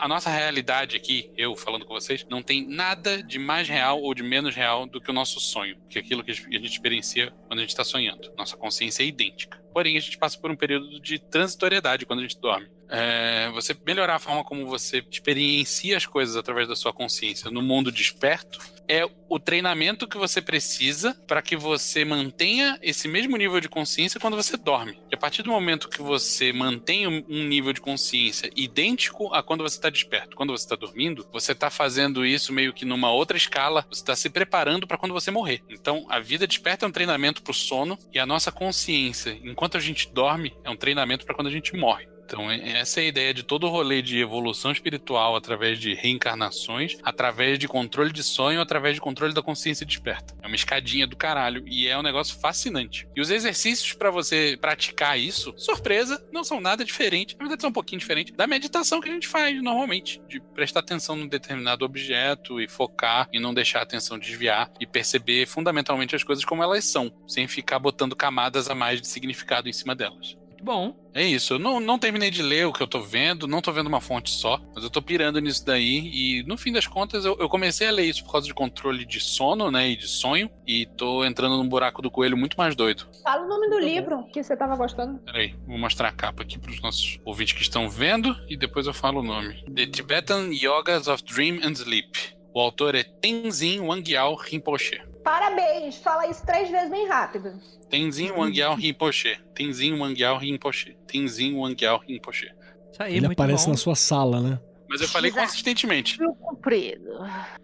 A nossa realidade aqui, eu falando com vocês, não tem nada de mais real ou de menos real do que o nosso sonho, que é aquilo que a gente experiencia quando a gente está sonhando. Nossa consciência é idêntica. Porém, a gente passa por um período de transitoriedade quando a gente dorme. É, você melhorar a forma como você experiencia as coisas através da sua consciência no mundo desperto é o treinamento que você precisa para que você mantenha esse mesmo nível de consciência quando você dorme. E a partir do momento que você mantém um nível de consciência idêntico a quando você está desperto, quando você está dormindo, você está fazendo isso meio que numa outra escala, você está se preparando para quando você morrer. Então, a vida desperta é um treinamento para o sono e a nossa consciência, enquanto a gente dorme, é um treinamento para quando a gente morre. Então, essa é a ideia de todo o rolê de evolução espiritual através de reencarnações, através de controle de sonho, através de controle da consciência desperta. É uma escadinha do caralho e é um negócio fascinante. E os exercícios para você praticar isso, surpresa, não são nada diferente, na verdade são um pouquinho diferente da meditação que a gente faz normalmente, de prestar atenção num determinado objeto e focar e não deixar a atenção desviar e perceber fundamentalmente as coisas como elas são, sem ficar botando camadas a mais de significado em cima delas. Muito bom. É isso, eu não, não terminei de ler o que eu tô vendo, não tô vendo uma fonte só, mas eu tô pirando nisso daí e no fim das contas eu, eu comecei a ler isso por causa de controle de sono, né, e de sonho, e tô entrando num buraco do coelho muito mais doido. Fala o nome do livro que você tava gostando. Peraí, vou mostrar a capa aqui pros nossos ouvintes que estão vendo e depois eu falo o nome. The Tibetan Yogas of Dream and Sleep. O autor é Tenzin Wangyal Rinpoche. Parabéns! Fala isso três vezes bem rápido. Tenzin Wangyal Rinpoche. Tenzin Wangyal Rinpoche. Tenzin Wangyal Rinpoche. Isso aí, Ele muito aparece bom. na sua sala, né? Mas eu falei consistentemente. Comprido.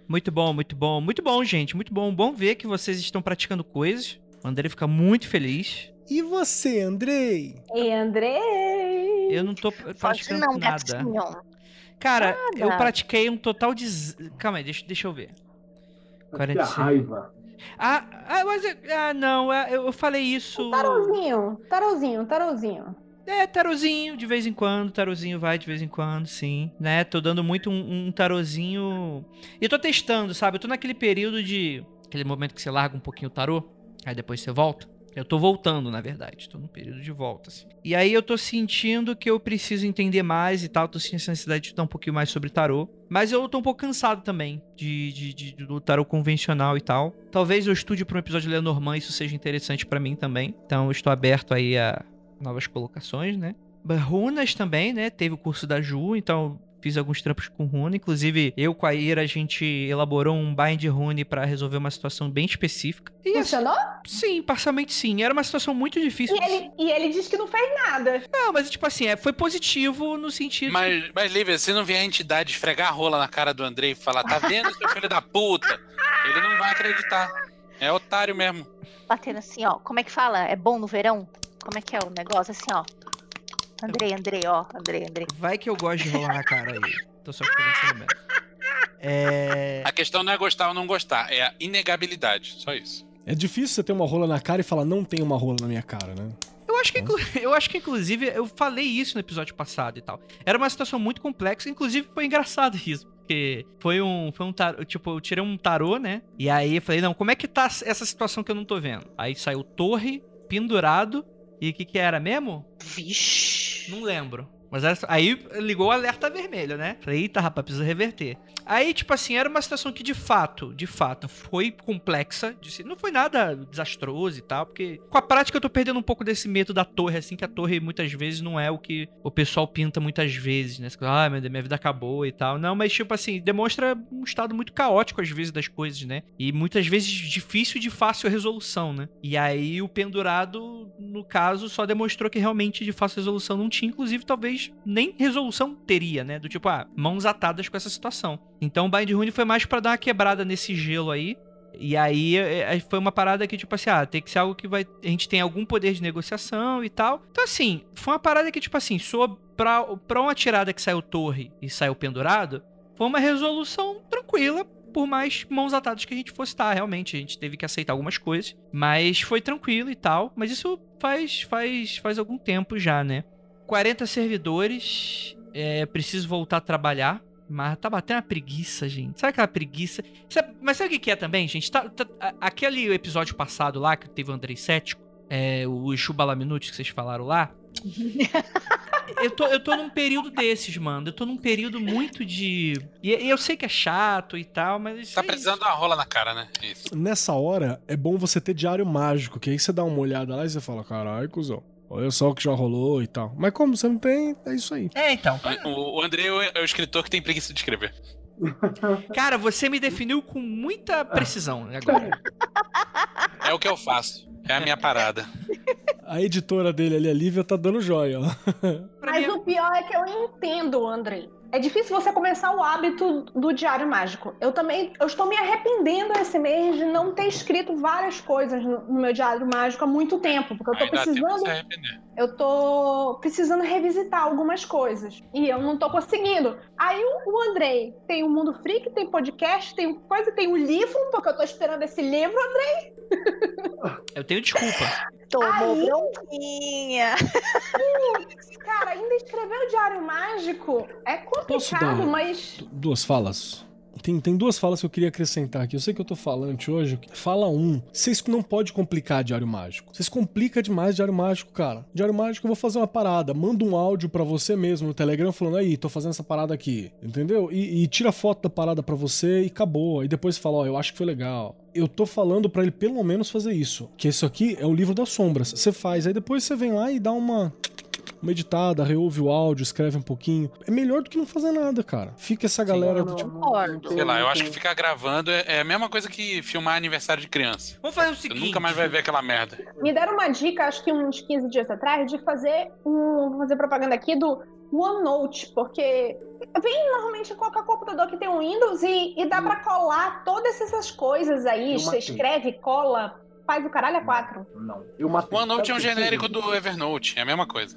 Muito bom, muito bom. Muito bom, gente. Muito bom. Bom ver que vocês estão praticando coisas. O André fica muito feliz. E você, Andrei? E Andrei! Eu não tô praticando não, nada. gatinho. Cara, eu Nada. pratiquei um total de. Calma aí, deixa, deixa eu ver. Que 45. raiva. Ah, ah, mas. Ah, não, ah, eu falei isso. Tarozinho, tarozinho, tarozinho. É, tarozinho, de vez em quando, tarozinho vai de vez em quando, sim. Né? Tô dando muito um, um tarozinho. E eu tô testando, sabe? Eu tô naquele período de. Aquele momento que você larga um pouquinho o tarô, aí depois você volta. Eu tô voltando, na verdade. Tô no período de volta, assim. E aí eu tô sentindo que eu preciso entender mais e tal. Tô sentindo essa necessidade de estudar um pouquinho mais sobre tarô. Mas eu tô um pouco cansado também de, de, de- do tarô convencional e tal. Talvez eu estude pra um episódio de Lenormand, isso seja interessante pra mim também. Então eu estou aberto aí a novas colocações, né? Runas também, né? Teve o curso da Ju, então fiz alguns trampos com runa. Inclusive, eu com a Ira, a gente elaborou um bind rune pra resolver uma situação bem específica. E assim, Funcionou? sim, parcialmente sim. Era uma situação muito difícil. E ele, e ele diz que não fez nada. Não, mas tipo assim, é, foi positivo no sentido. Mas, mas Lívia, se não vier a entidade esfregar a rola na cara do Andrei e falar, tá vendo, seu filho da puta? Ele não vai acreditar. É otário mesmo. Batendo assim, ó. Como é que fala? É bom no verão? Como é que é o negócio? Assim, ó. Andrei, Andrei, ó. Andrei, Andrei. Vai que eu gosto de rolar na cara aí. Tô só esperando esse momento. É. A questão não é gostar ou não gostar, é a inegabilidade. Só isso. É difícil você ter uma rola na cara e falar, não tem uma rola na minha cara, né? Eu acho, que, eu acho que, inclusive, eu falei isso no episódio passado e tal. Era uma situação muito complexa, inclusive foi engraçado isso. Porque foi um, foi um tarô, tipo, eu tirei um tarô, né? E aí eu falei, não, como é que tá essa situação que eu não tô vendo? Aí saiu torre, pendurado, e o que que era mesmo? Vixe. Não lembro. Mas era- aí ligou o alerta vermelho, né? Falei, eita, rapaz, precisa reverter. Aí, tipo assim, era uma situação que de fato, de fato, foi complexa. Não foi nada desastroso e tal, porque com a prática eu tô perdendo um pouco desse medo da torre, assim, que a torre muitas vezes não é o que o pessoal pinta muitas vezes, né? Ah, minha vida acabou e tal. Não, mas tipo assim, demonstra um estado muito caótico às vezes das coisas, né? E muitas vezes difícil de fácil resolução, né? E aí o pendurado, no caso, só demonstrou que realmente de fácil resolução não tinha, inclusive talvez nem resolução teria, né? Do tipo, ah, mãos atadas com essa situação. Então o Bind Rune foi mais pra dar uma quebrada nesse gelo aí. E aí é, é, foi uma parada que, tipo assim, ah, tem que ser algo que vai. A gente tem algum poder de negociação e tal. Então, assim, foi uma parada que, tipo assim, soa pra, pra uma tirada que saiu torre e saiu pendurado, foi uma resolução tranquila. Por mais mãos atadas que a gente fosse estar, realmente. A gente teve que aceitar algumas coisas. Mas foi tranquilo e tal. Mas isso faz, faz, faz algum tempo já, né? 40 servidores. É, preciso voltar a trabalhar. Mas tá batendo uma preguiça, gente. Sabe aquela preguiça? Sabe- mas sabe o que que é também, gente? Tá- tá- a- aquele episódio passado lá, que teve o Andrei Cético, é, o Chubalaminute que vocês falaram lá. eu, tô, eu tô num período desses, mano. Eu tô num período muito de. E, e eu sei que é chato e tal, mas. isso Tá é precisando dar uma rola na cara, né? Isso. Nessa hora, é bom você ter diário mágico, que aí você dá uma olhada lá e você fala, caralho, cuzão, olha só o que já rolou e tal. Mas como você não tem, é isso aí. É, então. O, o André é o- é o escritor que tem preguiça de escrever. Cara, você me definiu com muita precisão agora. É o que eu faço. É a minha parada. A editora dele ali, a Lívia, tá dando joia, Mas o pior é que eu entendo, Andrei. É difícil você começar o hábito do diário mágico. Eu também, eu estou me arrependendo esse mês de não ter escrito várias coisas no, meu diário mágico há muito tempo, porque eu tô Ainda dá tempo de precisando eu tô precisando revisitar algumas coisas. E eu não tô conseguindo. Aí o, Andrei tem o Mundo Freak, tem podcast, tem coisa, tem o livro, porque eu tô esperando esse livro. eu tenho desculpa. Tomou Aí- bronquinha. Cara, ainda escrever o diário mágico é Posso complicado, dar- mas. Duas falas. Tem, tem duas falas que eu queria acrescentar aqui. Eu sei que eu tô falante hoje. Fala um. Vocês não pode complicar diário mágico. Vocês complicam demais diário mágico, cara. Diário mágico, eu vou fazer uma parada. Manda um áudio pra você mesmo no Telegram falando aí, tô fazendo essa parada aqui. Entendeu? E, e tira foto da parada pra você e acabou. Aí depois fala, ó, eu acho que foi legal. Eu tô falando pra ele pelo menos fazer isso. Que isso aqui é o livro das sombras. Você faz, aí depois você vem lá e dá uma uma editada, reouve o áudio, escreve um pouquinho. É melhor do que não fazer nada, cara. Fica essa galera do tipo. Concordo. Sei lá, eu acho que ficar gravando é, é a mesma coisa que filmar aniversário de criança. Vamos fazer o Você seguinte. nunca mais vai ver aquela merda. Me deram uma dica, acho que uns 15 dias atrás, de fazer um. Vou fazer propaganda aqui do OneNote, porque vem normalmente qualquer computador que tem um Windows e, e dá pra colar todas essas coisas aí. Você escreve, cola, faz o caralho a quatro. Não. Eu matei. OneNote é um genérico do Evernote, é a mesma coisa.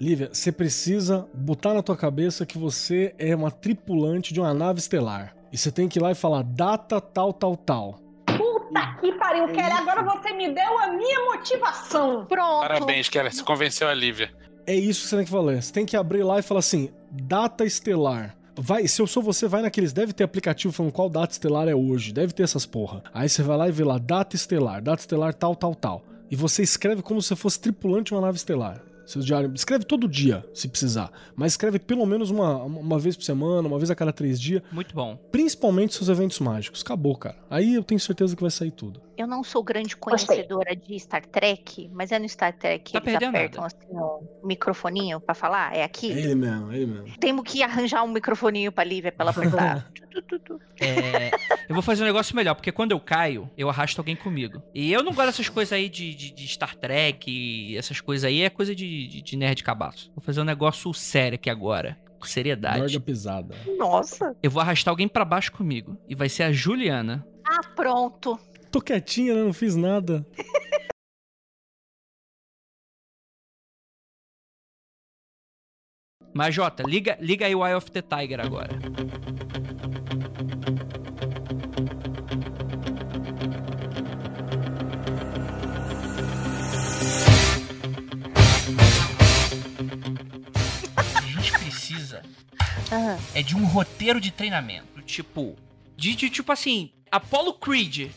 Lívia, você precisa botar na tua cabeça que você é uma tripulante de uma nave estelar. E você tem que ir lá e falar data tal, tal, tal. Puta que pariu, Kelly. Agora você me deu a minha motivação. Pronto. Parabéns, Kelly. Você convenceu a Lívia. É isso que você tem que falar. Você tem que abrir lá e falar assim: data estelar. Vai, se eu sou você, vai naqueles. Deve ter aplicativo falando qual data estelar é hoje. Deve ter essas porra. Aí você vai lá e vê lá, data estelar, data estelar tal, tal, tal. E você escreve como se fosse tripulante de uma nave estelar. Seu diário. Escreve todo dia, se precisar. Mas escreve pelo menos uma, uma vez por semana, uma vez a cada três dias. Muito bom. Principalmente seus eventos mágicos. Acabou, cara. Aí eu tenho certeza que vai sair tudo. Eu não sou grande conhecedora de Star Trek, mas é no Star Trek Tá eles perdendo apertam nada. assim o microfoninho pra falar. É aqui? ele mesmo, é ele mesmo. Temos que arranjar um microfoninho pra Lívia pra ela apertar. É, eu vou fazer um negócio melhor, porque quando eu caio, eu arrasto alguém comigo. E eu não gosto dessas coisas aí de, de, de Star Trek, e essas coisas aí, é coisa de, de, de nerd cabaço. Vou fazer um negócio sério aqui agora, com seriedade. Larga pesada. Nossa. Eu vou arrastar alguém pra baixo comigo. E vai ser a Juliana. Ah, pronto. Tô quietinha, né? Não fiz nada. Mas, Jota, liga, liga aí o Eye of the Tiger agora. A gente precisa é de um roteiro de treinamento. Tipo, de, de, tipo assim, Apollo Creed.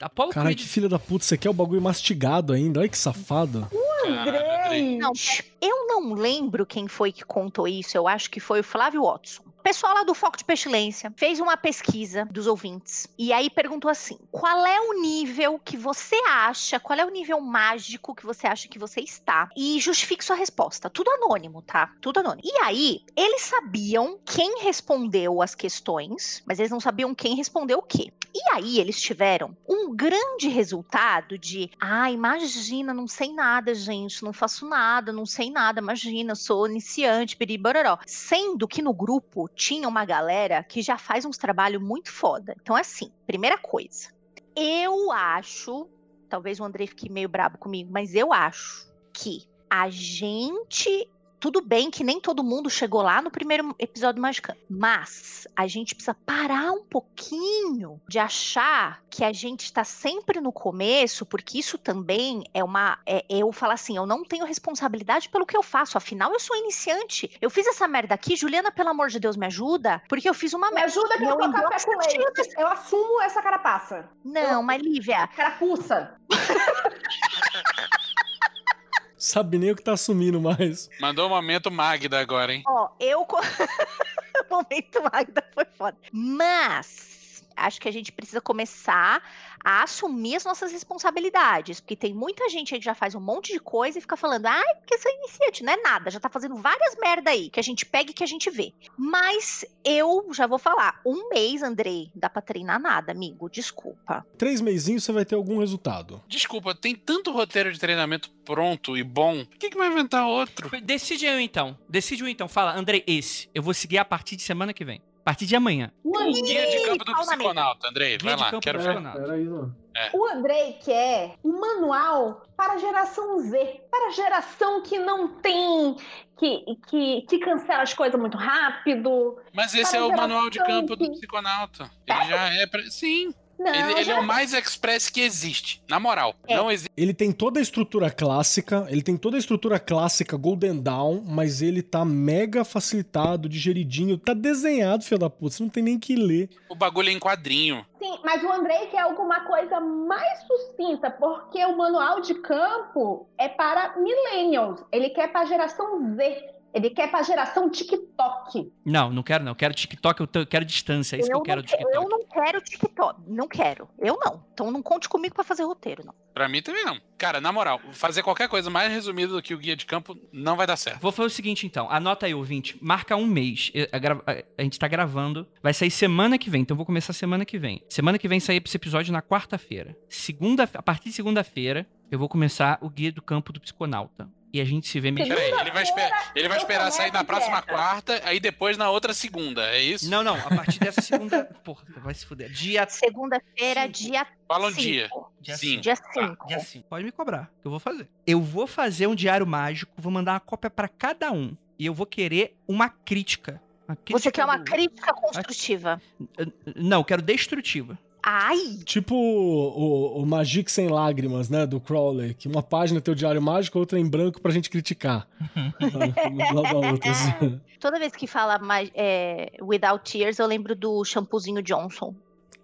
Apollo Caralho, Creed. que filha da puta, você quer o bagulho mastigado ainda? Olha que safado. Andrei! não, eu não lembro quem foi que contou isso. Eu acho que foi o Flávio Watson. O pessoal lá do Foco de Pestilência fez uma pesquisa dos ouvintes e aí perguntou assim: qual é o nível que você acha, qual é o nível mágico que você acha que você está? E justifique sua resposta. Tudo anônimo, tá? Tudo anônimo. E aí, eles sabiam quem respondeu as questões, mas eles não sabiam quem respondeu o quê. E aí, eles tiveram um grande resultado de: ah, imagina, não sei nada, gente, não faço nada, não sei nada, imagina, sou iniciante, biribororó. Sendo que no grupo tinha uma galera que já faz uns trabalhos muito foda. Então, assim, primeira coisa. Eu acho, talvez o Andrei fique meio brabo comigo, mas eu acho que a gente. Tudo bem que nem todo mundo chegou lá no primeiro episódio do Magicano, mas a gente precisa parar um pouquinho de achar que a gente está sempre no começo, porque isso também é uma. É, eu falo assim, eu não tenho responsabilidade pelo que eu faço, afinal eu sou iniciante. Eu fiz essa merda aqui, Juliana, pelo amor de Deus, me ajuda, porque eu fiz uma Me merda. ajuda que eu tô café com leite. Eu assumo essa carapaça. Não, mas Lívia, Carapuça. Sabe nem o que tá assumindo mais. Mandou um momento Magda agora, hein? Ó, eu. o momento Magda foi foda. Mas acho que a gente precisa começar a assumir as nossas responsabilidades. Porque tem muita gente aí que já faz um monte de coisa e fica falando, ai, porque sou iniciante, não é nada. Já tá fazendo várias merda aí que a gente pega e que a gente vê. Mas eu já vou falar, um mês, Andrei, dá pra treinar nada, amigo. Desculpa. Três meizinhos você vai ter algum resultado. Desculpa, tem tanto roteiro de treinamento pronto e bom. Por que, que vai inventar outro? Decide eu então. Decide eu então. Fala, Andrei, esse. Eu vou seguir a partir de semana que vem. A partir de amanhã. O Andrei, Guia de campo do psiconauta, Andrei. Guia Vai lá, quero do ver. peraí, mano. o Andrei quer um manual para a geração Z. Para a geração que não tem. Que, que, que cancela as coisas muito rápido. Mas esse é o manual de campo do que- psiconauta. Ele já é. Pra... Sim, Não, ele, ele é o mais express que existe. Na moral, É. não existe. Ele tem toda a estrutura clássica, ele tem toda a estrutura clássica Golden Dawn, mas ele tá mega facilitado, digeridinho, tá desenhado, filho da puta, você não tem nem que ler. O bagulho é em quadrinho. Sim, mas o Andrei quer alguma coisa mais sucinta, porque o manual de campo é para millennials. Ele quer para a geração Z. Ele quer para a geração TikTok. Não, não quero não. Eu quero TikTok, eu eu quero distância. É isso que eu quero TikTok. eu não quero TikTok. Não quero. Eu não. Então não conte comigo pra fazer roteiro, não. Pra mim também não. Cara, na moral, fazer qualquer coisa mais resumida do que o guia de campo não vai dar certo. Vou fazer o seguinte, então. Anota aí, ouvinte. Marca um mês. Eu- A, gra- a- a gente tá gravando. Vai sair semana que vem. Então eu vou começar semana que vem. Semana que vem sair esse episódio na quarta-feira. Segunda, a partir de segunda-feira, eu vou começar o guia do campo do psiconauta. E a gente se vê que Peraí, ele vai, esper- ele vai esperar sair na próxima dieta. quarta, aí depois na outra segunda, é isso? Não, não. A partir dessa segunda. Porra, vai se fuder. Dia. Segunda-feira, Cinco. dia Fala um 5. dia. Dia Sim. cinco. Dia Tá, 5. Dia 5. Pode me cobrar, que eu vou fazer. Eu vou fazer um diário mágico, vou mandar uma cópia pra cada um. E eu vou querer uma crítica. Uma Você quer uma do- crítica construtiva. Não, eu quero destrutiva. Ai, Tipo o, o, o Magic Sem Lágrimas, né, do Crowley, que uma página é teu diário mágico, outra em branco pra gente criticar. Toda vez que fala é, Without Tears, eu lembro do shampoozinho Johnson.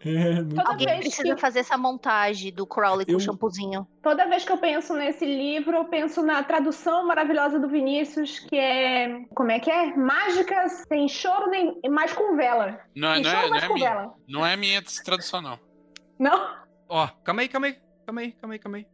É, muito Toda Alguém vez precisa que- fazer essa montagem do Crowley com Eu- o shampoozinho. Toda vez que eu penso nesse livro, eu penso na tradução maravilhosa do Vinícius, que é. Como é que é? Mágicas sem choro nem. mais com vela. Não, é- Sem não, choro, é, não, mas é com minha, vela. não é minha tradução, não. Não? Ó, calma aí, calma aí, calma aí, calma aí, calma aí.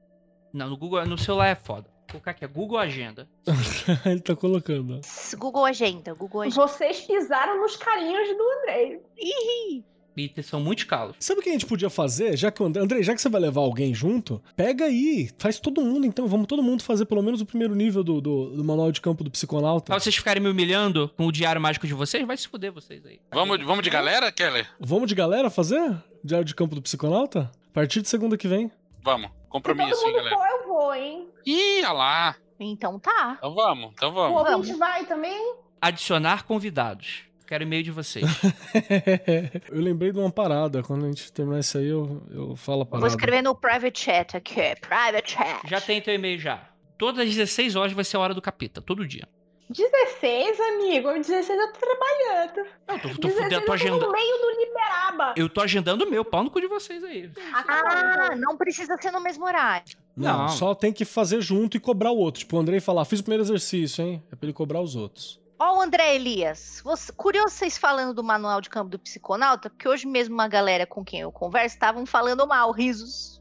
Não, no Google, no celular é foda. Vou colocar aqui, é Google Agenda. Ele tá colocando. Google Agenda, Google Agenda. Vocês pisaram nos carinhos do Andrei. Ih, E são muitos calos. Sabe o que a gente podia fazer? Já que o André, André, já que você vai levar alguém junto, pega aí, faz todo mundo então. Vamos todo mundo fazer pelo menos o primeiro nível do, do, do manual de campo do psiconauta. Pra vocês ficarem me humilhando com o diário mágico de vocês, vai se fuder vocês aí. Vamos, vamos de galera, Keller? Vamos de galera fazer? Diário de campo do psiconauta? A partir de segunda que vem. Vamos. Se Compromisso, todo hein, mundo galera? for, eu vou, hein? Ih, olha lá. então tá. Então vamos, então O vamos. ouvinte vai também? Adicionar convidados. Quero e-mail de vocês. eu lembrei de uma parada. Quando a gente terminar isso aí, eu, eu falo a Vou parada. escrever no private chat aqui. Private chat. já tem teu e-mail já. Todas as 16 horas vai ser a hora do capeta, todo dia. 16, amigo. 16 eu tô trabalhando. Não, tô, tô 16 fudendo, tô eu tô agendando. no meio do Liberaba. Eu tô agendando o meu, pau no cu de vocês aí. Ah, não precisa ser no mesmo horário. Não, Não. só tem que fazer junto e cobrar o outro. Tipo, o Andrei falar, fiz o primeiro exercício, hein? É pra ele cobrar os outros. Ó, o André Elias, você, curioso vocês falando do manual de campo do psiconauta, porque hoje mesmo uma galera com quem eu converso estavam falando mal, risos.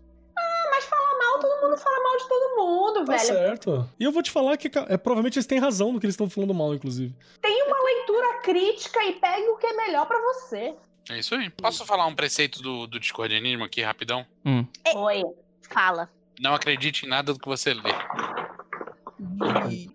Mas falar mal, todo mundo fala mal de todo mundo, Tá velho. certo. E eu vou te falar que é, provavelmente eles têm razão no que eles estão falando mal, inclusive. Tem uma leitura crítica e pegue o que é melhor pra você. É isso aí. Posso falar um preceito do, do Discord Animo aqui, rapidão? Hum. Oi. Fala. Não acredite em nada do que você lê.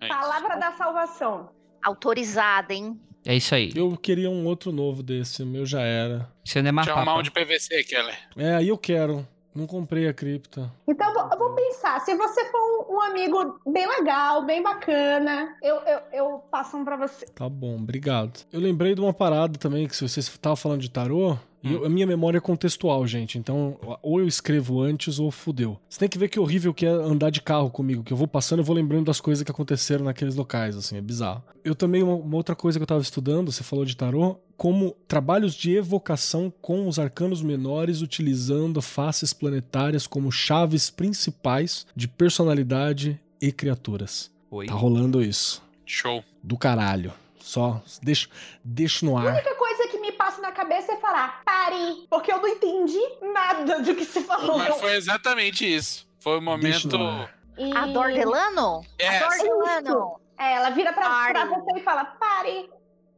É. Palavra da salvação. Autorizada, hein? É isso aí. Eu queria um outro novo desse, o meu já era. Você não é mais papa. mal de PVC, Keller. É, aí eu quero. Não comprei a cripta. Então eu vou, pensar, se você for um, um amigo bem legal, bem bacana, eu, eu, eu passo um pra você. Tá bom, obrigado. Eu lembrei de uma parada também, que se você estava falando de tarô, e eu- a minha memória é contextual, gente. Então, ou eu escrevo antes ou fudeu. Você tem que ver que horrível que é andar de carro comigo, que eu vou passando e vou lembrando das coisas que aconteceram naqueles locais, assim, é bizarro. Eu também, uma, uma outra coisa que eu tava estudando, você falou de tarô, como trabalhos de evocação com os arcanos menores, utilizando faces planetárias como chaves principais de personalidade e criaturas. Oi. Tá rolando isso. Show. Do caralho. Só deixa, deixa no A ar. única coisa falar, pare, porque eu não entendi nada do que você falou. Mas foi exatamente isso. Foi o momento. E- A Dor Delano? É, A Dor Delano. É, ela vira pra, Pare. pra você e fala, pare.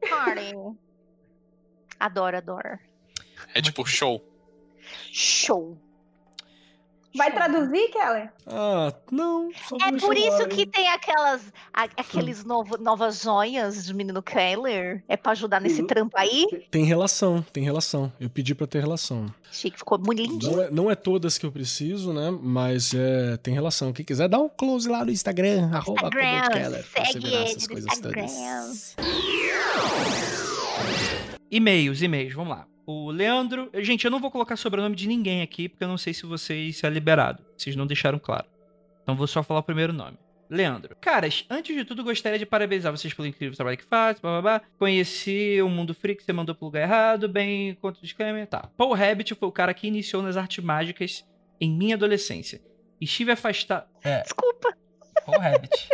Party. Adoro, adoro. é tipo show. Show. Vai traduzir, Keller? Ah, não. É por isso que tem aquelas, a- aqueles novo, novas joias do menino Keller. É pra ajudar nesse trampo aí. Tem relação, tem relação. Eu pedi pra ter relação. Chique, ficou muito lindinho. Não é, não é todas que eu preciso, né? Mas é, tem relação. Quem quiser, dá um close lá no Instagram, arroba Keller, segue ele essas no coisas Instagram. todas. E-mails, e-mails, vamos lá. O Leandro. Gente, eu não vou colocar sobrenome de ninguém aqui, porque eu não sei se vocês se é liberado. Vocês não deixaram claro. Então vou só falar o primeiro nome. Leandro. Caras, antes de tudo, gostaria de parabenizar vocês pelo incrível trabalho que fazem, blá, blá, blá. Conheci o Mundo Freak, você mandou pro lugar errado, bem quanto disclaimer, tá. Paul Rabbit foi o cara que iniciou nas artes mágicas em minha adolescência. Estive afastado... É, Desculpa, Paul Rabbit.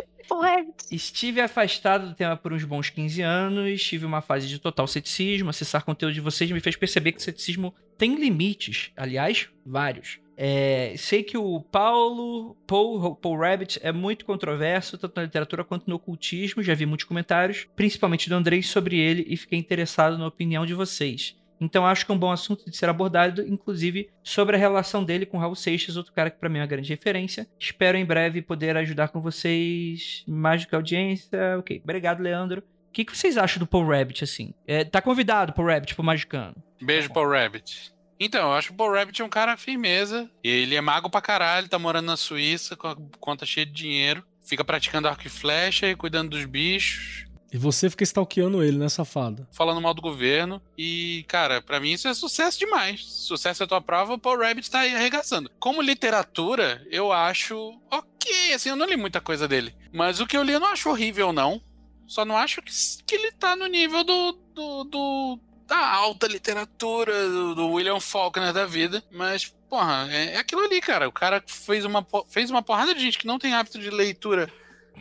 Estive afastado do tema por uns bons 15 anos, tive uma fase de total ceticismo. Acessar conteúdo de vocês me fez perceber que o ceticismo tem limites, aliás, vários. É, sei que o Paulo, Paul, Paul Rabbit é muito controverso, tanto na literatura quanto no ocultismo. Já vi muitos comentários, principalmente do Andrei, sobre ele e fiquei interessado na opinião de vocês. Então acho que é um bom assunto de ser abordado, inclusive sobre a relação dele com Raul Seixas, outro cara que pra mim é uma grande referência. Espero em breve poder ajudar com vocês, mais do que a audiência. Ok, obrigado, Leandro. O que, que vocês acham do Paul Rabbit, assim? É, tá convidado, Paul Rabbit, pro Magicano. Beijo, Paul Rabbit. Então, eu acho que o Paul Rabbit é um cara firmeza. Ele é mago pra caralho, tá morando na Suíça com a conta cheia de dinheiro. Fica praticando arco e flecha e cuidando dos bichos. E você fica stalkeando ele, né, safada? falando mal do governo. E, cara, pra mim isso é sucesso demais. Sucesso é tua prova, o Paul Rabbit tá aí arregaçando. Como literatura, eu acho ok. Assim, eu não li muita coisa dele. Mas o que eu li eu não acho horrível, não. Só não acho que, que ele tá no nível do. do, do- da alta literatura, do, do William Faulkner da vida. Mas, porra, é, é aquilo ali, cara. O cara fez uma, fez uma porrada de gente que não tem hábito de leitura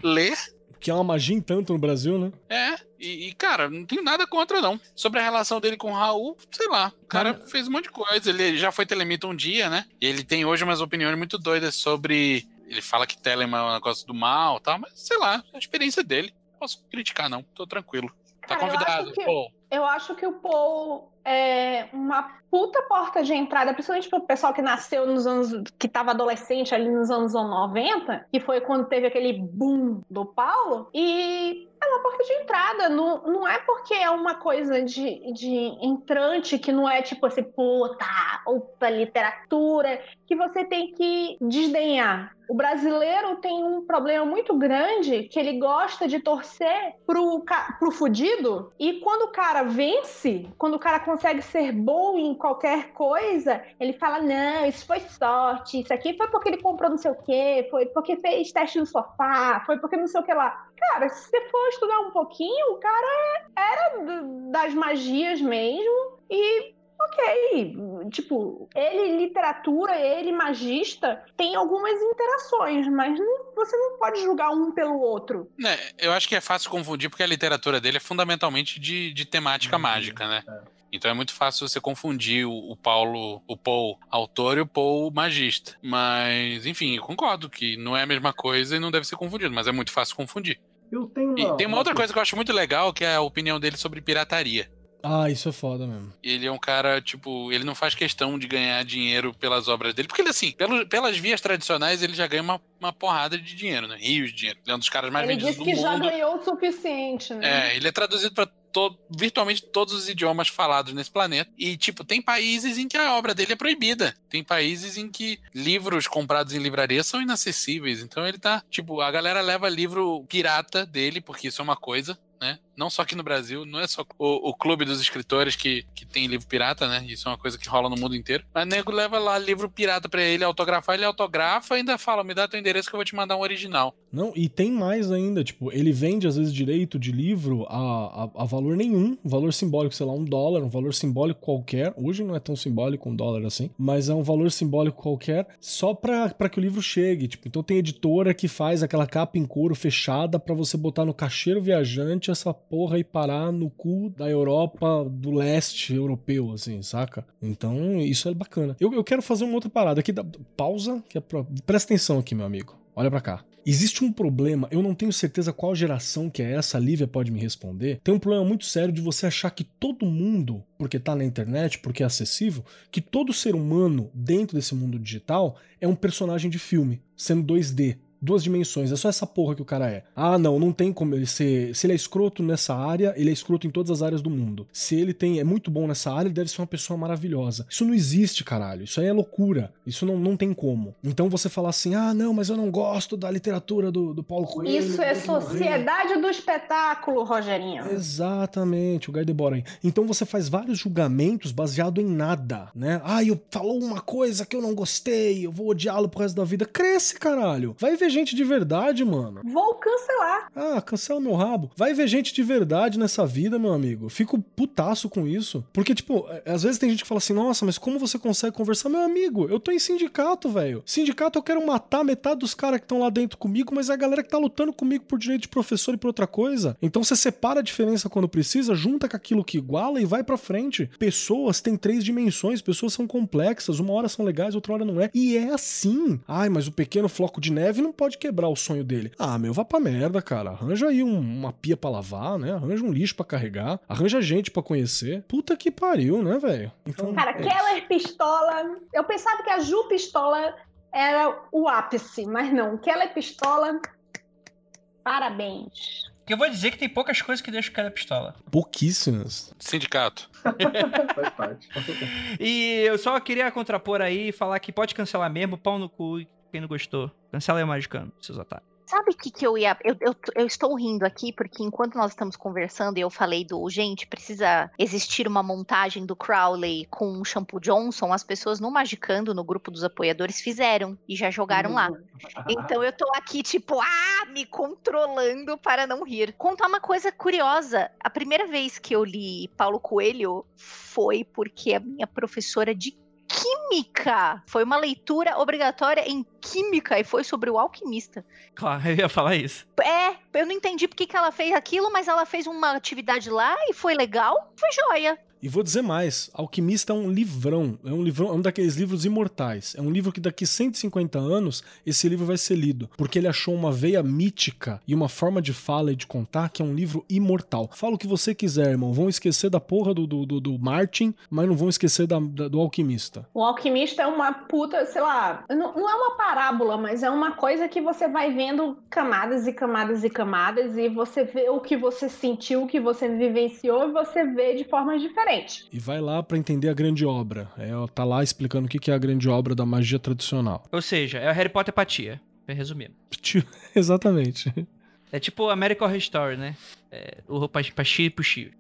ler. Que é uma magia em tanto no Brasil, né? É, e, e, cara, não tenho nada contra, não. Sobre a relação dele com o Raul, sei lá. O cara Mas- fez um monte de coisa. Ele já foi telemita um dia, né? E ele tem hoje umas opiniões muito doidas sobre. Ele fala que Telema é um negócio do mal e tal, mas sei lá, é a experiência dele. Não posso criticar, não. Tô tranquilo. Tá Cara, eu convidado. acho que- Pô, Eu acho que o Paul é uma puta porta de entrada, principalmente pro pessoal que nasceu nos anos. que tava adolescente ali nos anos 90, que foi quando teve aquele boom do Paulo. E é uma porta de entrada. Não, não é porque é uma coisa de, de entrante que não é tipo assim, puta, opa, literatura, que você tem que desdenhar. O brasileiro tem um problema muito grande que ele gosta de torcer pro, pro fudido e quando o cara vence, quando o cara consegue ser bom em qualquer coisa, ele fala: não, isso foi sorte, isso aqui foi porque ele comprou não sei o quê, foi porque fez teste no sofá, foi porque não sei o que lá. Cara, se você for estudar um pouquinho, o cara era das magias mesmo e ok, tipo, ele literatura, ele magista, tem algumas interações, mas não- você não pode julgar um pelo outro. né, eu acho que é fácil confundir porque a literatura dele é fundamentalmente de, de temática Magia, mágica, né? Então é muito fácil você confundir o, o Paulo, o Paul autor e o Paul magista. Mas, enfim, eu concordo que não é a mesma coisa e não deve ser confundido, mas é muito fácil confundir. Eu tenho. E tem uma outra coisa que eu acho muito legal, que é a opinião dele sobre pirataria. Ah, isso é foda mesmo. Ele é um cara, tipo, ele não faz questão de ganhar dinheiro pelas obras dele, porque ele, assim, pelo- pelas vias tradicionais, ele já ganha uma, uma porrada de dinheiro, né? Rios de dinheiro. Ele é um dos caras mais Ele vendidos disse do que já mundo. ganhou o suficiente, né? É, ele é traduzido para virtualmente todos os idiomas falados nesse planeta. E, tipo, tem países em que a obra dele é proibida. Tem países em que livros comprados em livraria são inacessíveis. Então ele tá, tipo, a galera leva livro pirata dele, porque isso é uma coisa. Né? Não só aqui no Brasil, não é só o, o clube dos escritores que, que tem livro pirata, né? Isso é uma coisa que rola no mundo inteiro. Mas nego leva lá livro pirata pra ele autografar, ele autografa e ainda fala: me dá teu endereço que eu vou te mandar um original. Não, e tem mais ainda, tipo, ele vende às vezes direito de livro a, a, a, valor nenhum, valor simbólico, sei lá, um dólar, um valor simbólico qualquer. Hoje não é tão simbólico um dólar assim, mas é um valor simbólico qualquer só pra que o livro chegue. Tipo, então tem editora que faz aquela capa em couro fechada para você botar no cacheiro viajante essa porra e parar no cu da Europa do leste europeu, assim, saca? Então isso é bacana. Eu, eu quero fazer uma outra parada aqui, da, pausa, que é pra, presta atenção aqui, meu amigo. Olha para cá. Existe um problema, eu não tenho certeza qual geração que é essa, a Lívia pode me responder. Tem um problema muito sério de você achar que todo mundo, porque tá na internet, porque é acessível, que todo ser humano dentro desse mundo digital é um personagem de filme, sendo 2D duas dimensões. É só essa porra que o cara é. Ah, não, não tem como ele ser. Se ele é escroto nessa área, ele é escroto em todas as áreas do mundo. Se ele tem é muito bom nessa área, ele deve ser uma pessoa maravilhosa. Isso não existe, caralho. Isso aí é loucura. Isso não, não tem como. Então você falar assim, ah, não, mas eu não gosto da literatura do, do Paulo Coelho. Isso é sociedade do espetáculo, Rogerinho. Exatamente, o Guy Debord. Então você faz vários julgamentos baseado em nada, né? Ah, eu falou uma coisa que eu não gostei, eu vou odiá-lo pro resto da vida. Cresce, caralho. Vai ver gente de verdade, mano. Vou cancelar. Ah, cancela meu rabo. Vai ver gente de verdade nessa vida, meu amigo. Fico putaço com isso. Porque, tipo, às vezes tem gente que fala assim, nossa, mas como você consegue conversar? Meu amigo, eu tô em sindicato, velho. Sindicato eu quero matar metade dos caras que estão lá dentro comigo, mas é a galera que tá lutando comigo por direito de professor e por outra coisa. Então você separa a diferença quando precisa, junta com aquilo que iguala e vai pra frente. Pessoas têm três dimensões, pessoas são complexas, uma hora são legais, outra hora não é. E é assim. Ai, mas o pequeno floco de neve não pode quebrar o sonho dele. Ah, meu, vá pra merda, cara. Arranja aí um, uma pia pra lavar, né? Arranja um lixo pra carregar. Arranja gente pra conhecer. Puta que pariu, né, velho? Então, Cara, é Keller Pistola. Eu pensava que a Ju Pistola era o ápice, mas não. Keller Pistola. Parabéns. Que eu vou dizer que tem poucas coisas que deixam o cara pistola. pouquíssimas. Sindicato. Faz parte. E eu só queria contrapor aí e falar que pode cancelar mesmo, pau no cu, quem não gostou. Cancela aí o Magicano, seus otários. Sabe o que, que eu ia. Eu, eu, eu estou rindo aqui porque enquanto nós estamos conversando, eu falei do. Gente, precisa existir uma montagem do Crowley com o Shampoo Johnson. As pessoas no Magicando, no grupo dos apoiadores, fizeram e já jogaram lá. Então eu tô aqui, tipo, ah, me controlando para não rir. Contar uma coisa curiosa. A primeira vez que eu li Paulo Coelho foi porque a minha professora de Química foi uma leitura obrigatória em Química e foi sobre o alquimista. Claro, eu ia falar isso. É, eu não entendi porque que ela fez aquilo, mas ela fez uma atividade lá e foi legal, foi joia. E vou dizer mais, Alquimista é um livrão, é um livrão, é um daqueles livros imortais. É um livro que daqui 150 anos esse livro vai ser lido, porque ele achou uma veia mítica e uma forma de fala e de contar que é um livro imortal. Fala o que você quiser, irmão. Vão esquecer da porra do, do, do, do Martin, mas não vão esquecer da, da- do Alquimista. O alquimista é uma puta, sei lá, não, não é uma parábola, mas é uma coisa que você vai vendo camadas e camadas e camadas, e você vê o que você sentiu, o que você vivenciou, e você vê de formas diferentes. E vai lá pra entender a grande obra. É, ó, tá lá explicando o que que é a grande obra da magia tradicional. Ou seja, é o Harry Potter patia. Pra resumir. Exatamente. É tipo American Horror Story, né? É, o pa- Pachi e Puxi.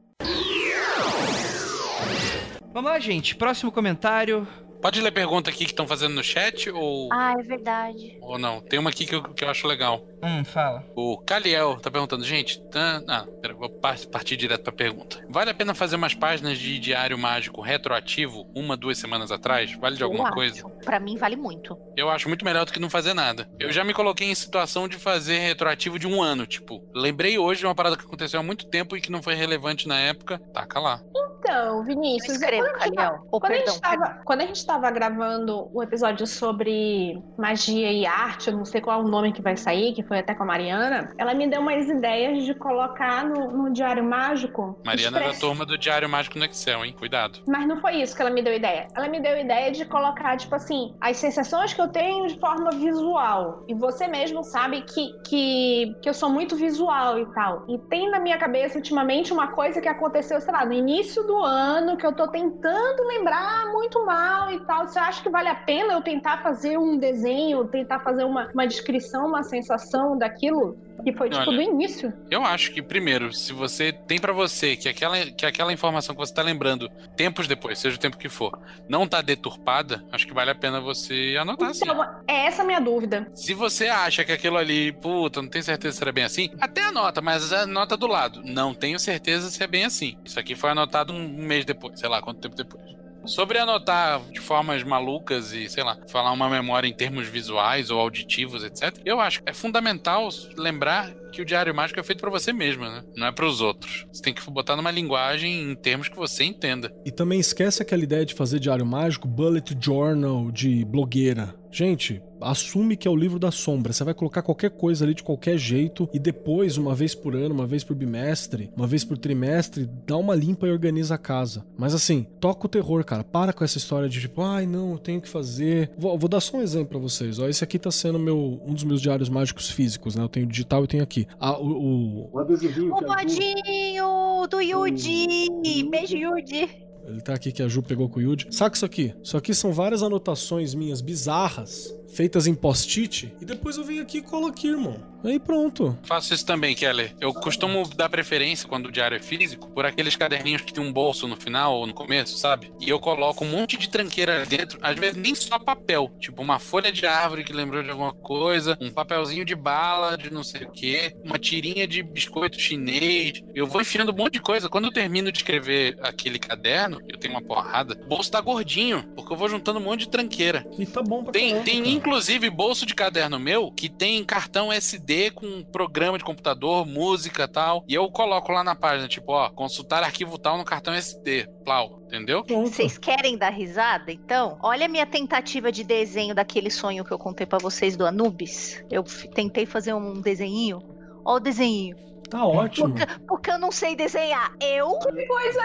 Vamos lá, gente. Próximo comentário. Pode ler pergunta aqui que estão fazendo no chat ou, Ah, é verdade. ou não? Tem uma aqui que eu, que eu acho legal. Hum, fala. O Caliel tá perguntando, gente, tá... ah, pera, vou par- partir direto pra pergunta. Vale a pena fazer umas páginas de diário mágico retroativo uma, duas semanas atrás? Vale de alguma Eu coisa? Pra mim vale muito. Eu acho muito melhor do que não fazer nada. Eu já me coloquei em situação de fazer retroativo de um ano, tipo, lembrei hoje de uma parada que aconteceu há muito tempo e que não foi relevante na época, taca lá. Então, Vinícius, Eu escrevo, a Caliel. Ou quando, a perdão, gente tava, quando a gente tava gravando o episódio sobre magia e arte, eu não sei qual é o nome que vai sair, que foi até com a Mariana, ela me deu umas ideias de colocar no, no Diário Mágico. Mariana é da express- turma do Diário Mágico no Excel, hein? Cuidado. Mas não foi isso que ela me deu ideia. Ela me deu ideia de colocar, tipo assim, as sensações que eu tenho de forma visual. E você mesmo sabe que, que, que eu sou muito visual e tal. E tem na minha cabeça, ultimamente, uma coisa que aconteceu, sei lá, no início do ano, que eu tô tentando lembrar muito mal e tal. Você acha que vale a pena eu tentar fazer um desenho, tentar fazer uma, uma descrição, uma sensação daquilo? Que foi, tipo, Olha, do início. Eu acho que, primeiro, se você tem pra você que aquela, que aquela informação que você tá lembrando tempos depois, seja o tempo que for, não tá deturpada, acho que vale a pena você anotar assim. Então, é essa a minha dúvida. Se você acha que aquilo ali, puta, não tenho certeza se era bem assim, até anota, mas anota do lado. Não tenho certeza se é bem assim. Isso aqui foi anotado um mês depois, sei lá, quanto tempo depois. Sobre anotar de formas malucas e, sei lá, falar uma memória em termos visuais ou auditivos, etc. Eu acho que é fundamental lembrar que o diário mágico é feito pra você mesmo, né? Não é pros outros. Você tem que botar numa linguagem em termos que você entenda. E também esquece aquela ideia de fazer diário mágico, bullet journal de blogueira. Gente, assume que é o livro da sombra. Você vai colocar qualquer coisa ali de qualquer jeito e depois, uma vez por ano, uma vez por bimestre, uma vez por trimestre, dá uma limpa e organiza a casa. Mas assim, toca o terror, cara. Para com essa história de tipo, ai não, eu tenho que fazer. Vou, vou dar só um exemplo pra vocês. Ó, esse aqui tá sendo meu, um dos meus diários mágicos físicos, né? Eu tenho digital e tenho aqui. Ah, o, o, O adesivinho bodinho do Yudi. Beijo, Yudi. Ele tá aqui que a Ju pegou com o Yuji. Saca isso aqui? Isso aqui são várias anotações minhas bizarras, feitas em post-it, e depois eu venho aqui e colo aqui, irmão. Aí pronto. Faço isso também, Keller. Eu costumo dar preferência, quando o diário é físico, por aqueles caderninhos que tem um bolso no final ou no começo, sabe? E eu coloco um monte de tranqueira dentro, às vezes nem só papel, tipo uma folha de árvore que lembrou de alguma coisa, um papelzinho de bala de não sei o quê, uma tirinha de biscoito chinês. Eu vou enfiando um monte de coisa. Quando eu termino de escrever aquele caderno, eu tenho uma porrada, o bolso tá gordinho, porque eu vou juntando um monte de tranqueira. E tá bom pra Tem, caramba, tem. Inclusive bolso de caderno meu que tem cartão SD com programa de computador, música e tal. E eu coloco lá na página, tipo, ó, consultar arquivo tal no cartão SD. Plau, entendeu? Vocês querem dar risada, então? Olha a minha tentativa de desenho daquele sonho que eu contei pra vocês do Anubis. Eu tentei fazer um desenho. Ó o desenho. Tá ótimo. Porque, porque eu não sei desenhar. Eu? Coisa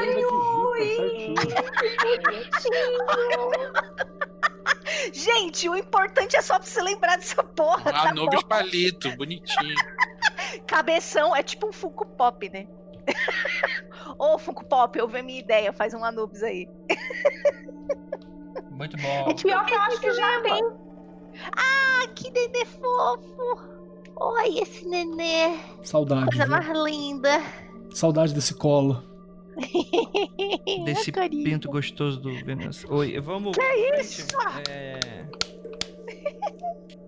Gente, o importante é só pra você lembrar dessa porra, tá Anubis bom? palito, bonitinho. Cabeção é tipo um Funko Pop, né? Ô, Funko Pop, eu vi a minha ideia, faz um Anubis aí. Muito bom. É tipo, Pior que eu acho que já tem. Ah, que nenê fofo! Oi, esse nenê. Saudade. Coisa viu? mais linda. Saudade desse colo. Desse Carinho. pinto gostoso do Vênus. Oi, vamos. Que pra isso? É...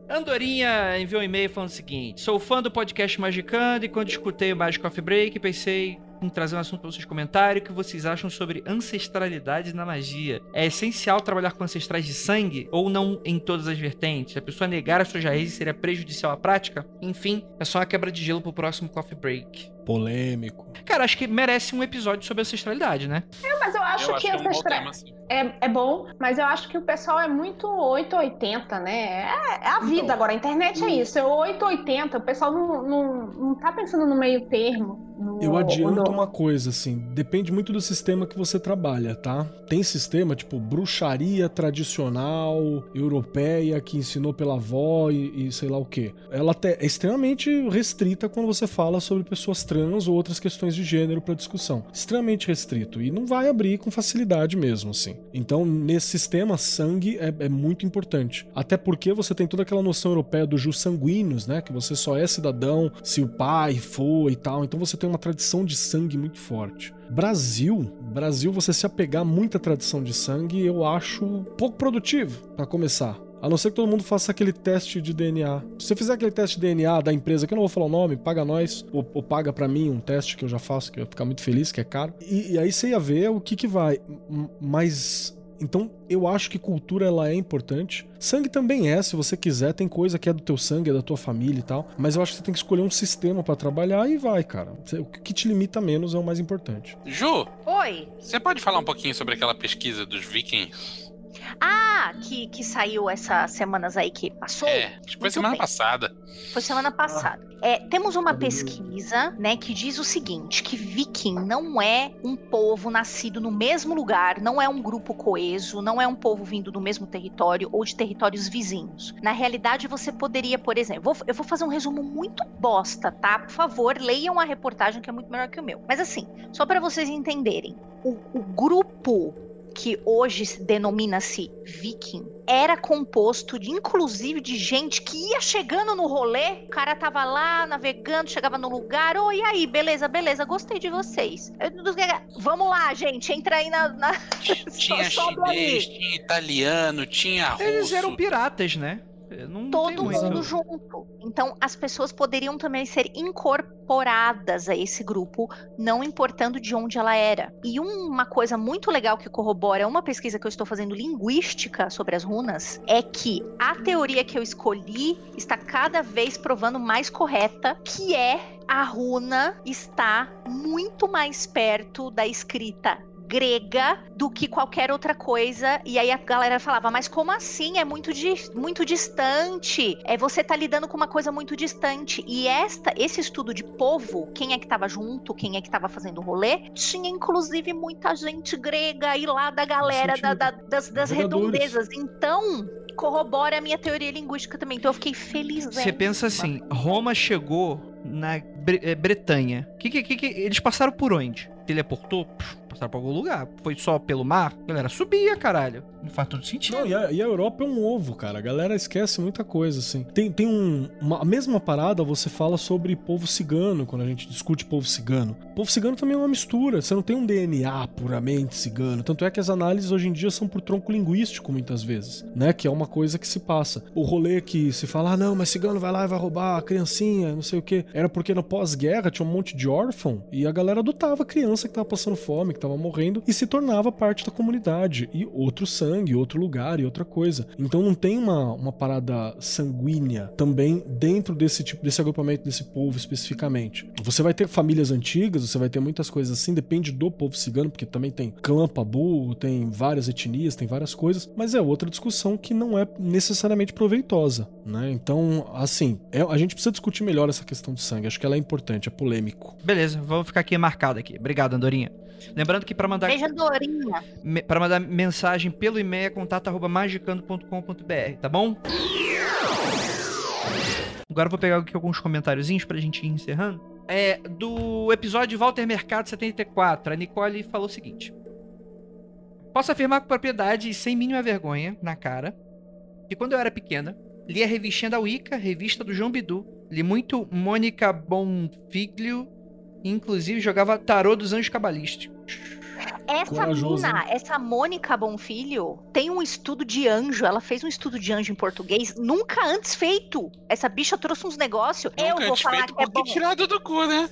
Andorinha enviou um e-mail falando o seguinte: Sou fã do podcast Magicando e quando escutei o Magic Coffee Break, pensei em trazer um assunto para vocês comentarem. O que vocês acham sobre ancestralidade na magia? É essencial trabalhar com ancestrais de sangue ou não em todas as vertentes? A pessoa negar as suas raízes seria prejudicial à prática? Enfim, é só uma quebra de gelo pro próximo Coffee Break. Polêmico. Cara, acho que merece um episódio sobre ancestralidade, né? Mas eu acho eu acho que que é um bom ancestral tema, assim. é, é bom, mas eu acho que o pessoal é muito 880, né? É, é a vida Então, agora, a internet é hum. isso, é 880, o pessoal não, não, não tá pensando no meio termo. no- Eu adianto no- uma coisa, assim, depende muito do sistema que você trabalha, tá? Tem sistema tipo bruxaria tradicional europeia que ensinou pela avó e, e sei lá o que. Ela é extremamente restrita quando você fala sobre pessoas trans ou outras questões de gênero pra discussão. Extremamente restrito e não vai abrir com facilidade mesmo, assim. Então, nesse sistema, sangue é, é muito importante. Até porque você tem toda aquela noção europeia dos jus sanguíneos, né? Que você só é cidadão se o pai for e tal. Então você tem uma tradição de sangue muito forte. Brasil, Brasil, você se apegar muito à tradição de sangue, eu acho pouco produtivo pra começar. A não ser que todo mundo faça aquele teste de DNA. Se você fizer aquele teste de DNA da empresa, que eu não vou falar o nome, paga nós, ou, ou paga pra mim um teste que eu já faço, que eu ia ficar muito feliz, que é caro. E, e aí você ia ver o que que vai. Mas Então, eu acho que cultura ela é importante. Sangue também é, se você quiser, tem coisa que é do teu sangue, é da tua família e tal. Mas eu acho que você tem que escolher um sistema pra trabalhar e vai, cara. O que te limita menos é o mais importante. Ju, Oi. você pode falar um pouquinho sobre aquela pesquisa dos vikings? Ah, que, que saiu essas semanas aí que passou? É, acho que foi semana bem. passada. Foi semana passada. É, temos uma pesquisa, né, que diz o seguinte: que viking não é um povo nascido no mesmo lugar, não é um grupo coeso, não é um povo vindo do mesmo território ou de territórios vizinhos. Na realidade, você poderia, por exemplo, vou- eu vou fazer um resumo muito bosta, tá? Por favor, leiam a reportagem que é muito melhor que o meu. Mas assim, só para vocês entenderem, o, o grupo que hoje se denomina-se viking, era composto de, inclusive, de gente que ia chegando no rolê, o cara tava lá navegando, chegava no lugar, oi, e aí, beleza, beleza, gostei de vocês. Eu- Vamos lá, gente, entra aí na... na... Tinha Só- chinês, tinha italiano, tinha russo. Eles eram piratas, né? Não Todo mundo junto. Então, as pessoas poderiam também ser incorporadas a esse grupo, não importando de onde ela era. E uma coisa muito legal que corrobora uma pesquisa que eu estou fazendo linguística sobre as runas é que a teoria que eu escolhi está cada vez provando mais correta, que é a runa está muito mais perto da escrita grega do que qualquer outra coisa. E aí a galera falava, mas como assim? É muito, di- muito distante. É você tá lidando com uma coisa muito distante. E esta, esse estudo de povo, quem é que tava junto, quem é que tava fazendo o rolê, tinha inclusive muita gente grega aí lá da galera da- da- das, das redondezas. Então, corrobora a minha teoria linguística também. Então eu fiquei feliz. Você pensa assim, Roma chegou na Bre- eh, Bretanha. Que, que, que, eles passaram por onde? Teleportou? Pff, Passaram por algum lugar. Foi só pelo mar? A galera subia, caralho. Não faz todo sentido. Não, e a, e a Europa é um ovo, cara. A galera esquece muita coisa, assim. Tem, tem um, uma, a mesma parada, você fala sobre povo cigano, quando a gente discute povo cigano. Povo cigano também é uma mistura. Você não tem um DNA puramente cigano. Tanto é que as análises hoje em dia são por tronco linguístico, muitas vezes, né? Que é uma coisa que se passa. O rolê que se fala, ah, não, mas cigano vai lá e vai roubar a criancinha, não sei o quê. Era porque no pós-guerra tinha um monte de órfão e a galera adotava criança que tava passando fome, que tava morrendo e se tornava parte da comunidade. E outro sangue, outro lugar e outra coisa. Então não tem uma, uma parada sanguínea também dentro desse tipo, desse agrupamento desse povo especificamente. Você vai ter famílias antigas, você vai ter muitas coisas assim, depende do povo cigano, porque também tem clã pabu, tem várias etnias, tem várias coisas, mas é outra discussão que não é necessariamente proveitosa, né? Então, assim, é- a gente precisa discutir melhor essa questão do sangue, acho que ela é importante, é polêmico. Beleza, vamos ficar aqui marcado aqui. Obrigado, Andorinha. Lembrando que pra mandar, me- pra mandar mensagem pelo e-mail é contato@magicando.com.br, tá bom? Agora eu vou pegar aqui alguns comentáriozinhos pra gente ir encerrando. É, do episódio Walter Mercado 74, a Nicole falou o seguinte. Posso afirmar com propriedade e sem mínima vergonha na cara que quando eu era pequena, li a revistinha da Wicca, revista do João Bidu, li muito Mônica Bonfiglio, inclusive jogava tarô dos anjos cabalísticos. Essa Corajoso, mina, essa Mônica Bonfilho, tem um estudo de anjo. Ela fez um estudo de anjo em português, nunca antes feito. Essa bicha trouxe uns negócios. Eu vou falar feito que é bom. tirado do cu, né?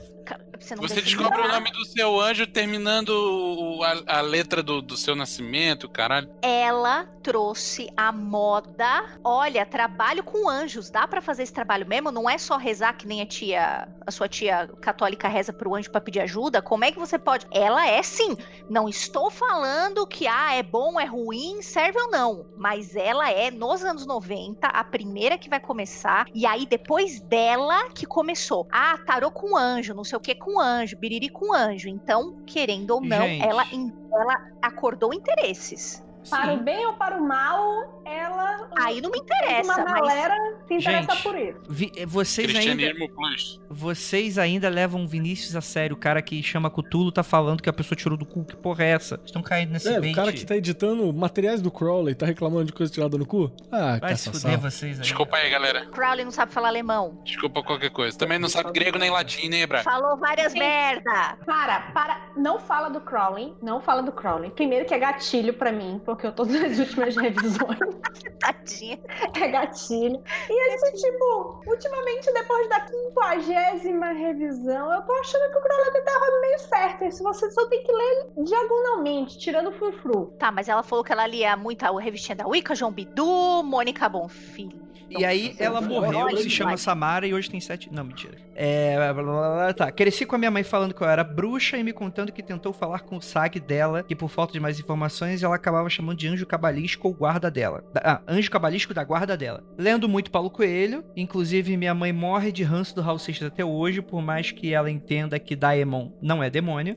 Você, não Você descobre o nome do seu anjo terminando o- a, a letra do, do seu nascimento, caralho. Ela trouxe a moda. Olha, trabalho com anjos. Dá pra fazer esse trabalho mesmo? Não é só rezar que nem a tia, a sua tia católica reza pro anjo pra pedir ajuda? Como é que você pode? Ela é sim. Não estou falando que ah, é bom, é ruim, serve ou não, mas ela é nos anos 90 a primeira que vai começar e aí depois dela que começou. Ah, tarô com anjo, não sei o que com anjo, biriri com anjo. Então, querendo ou não, Gente. ela ela acordou interesses. Para o Sim. bem ou para o mal, ela. Aí não me interessa, uma mas galera se interessa Gente, por isso. Vi- eh, vocês ainda, Cristianismo Plus. vocês ainda levam Vinícius a sério. O cara que chama Cutulo tá falando que a pessoa tirou do cu. Que porra é essa? Estão caindo nesse É, bait. o cara que tá editando materiais do Crowley tá reclamando de coisa tirada no cu? Ah, Vai se fuder vocês aí. Desculpa aí, galera. Crowley não sabe falar alemão. Desculpa qualquer coisa. Também não sabe grego nem latim, nem hebraico. Falou várias Gente. merda. Para, para. Não fala do Crowley. Não fala do Crowley. Primeiro que é gatilho pra mim, porque eu tô nas últimas revisões. Tadinha. É gatilho. E esse, tipo, ultimamente, depois da quinquagésima revisão, eu tô achando que o Crowley tava meio certo Werther, você só tem que ler diagonalmente, tirando o frufru. Tá, mas ela falou que ela lia muito a revistinha da Wicca, João Bidu, Mônica Bonfim. E aí ela morreu, se chama. Samara e hoje tem sete. Não, mentira. É. Tá. Cresci com a minha mãe falando que eu era bruxa e me contando que tentou falar com o SAG dela, que por falta de mais informações ela acabava chamando de anjo cabalístico ou guarda dela. Ah, anjo cabalístico da guarda dela. Lendo muito Paulo Coelho, inclusive minha mãe morre de ranço do Raul Seixas até hoje, por mais que ela entenda que Daemon não é demônio.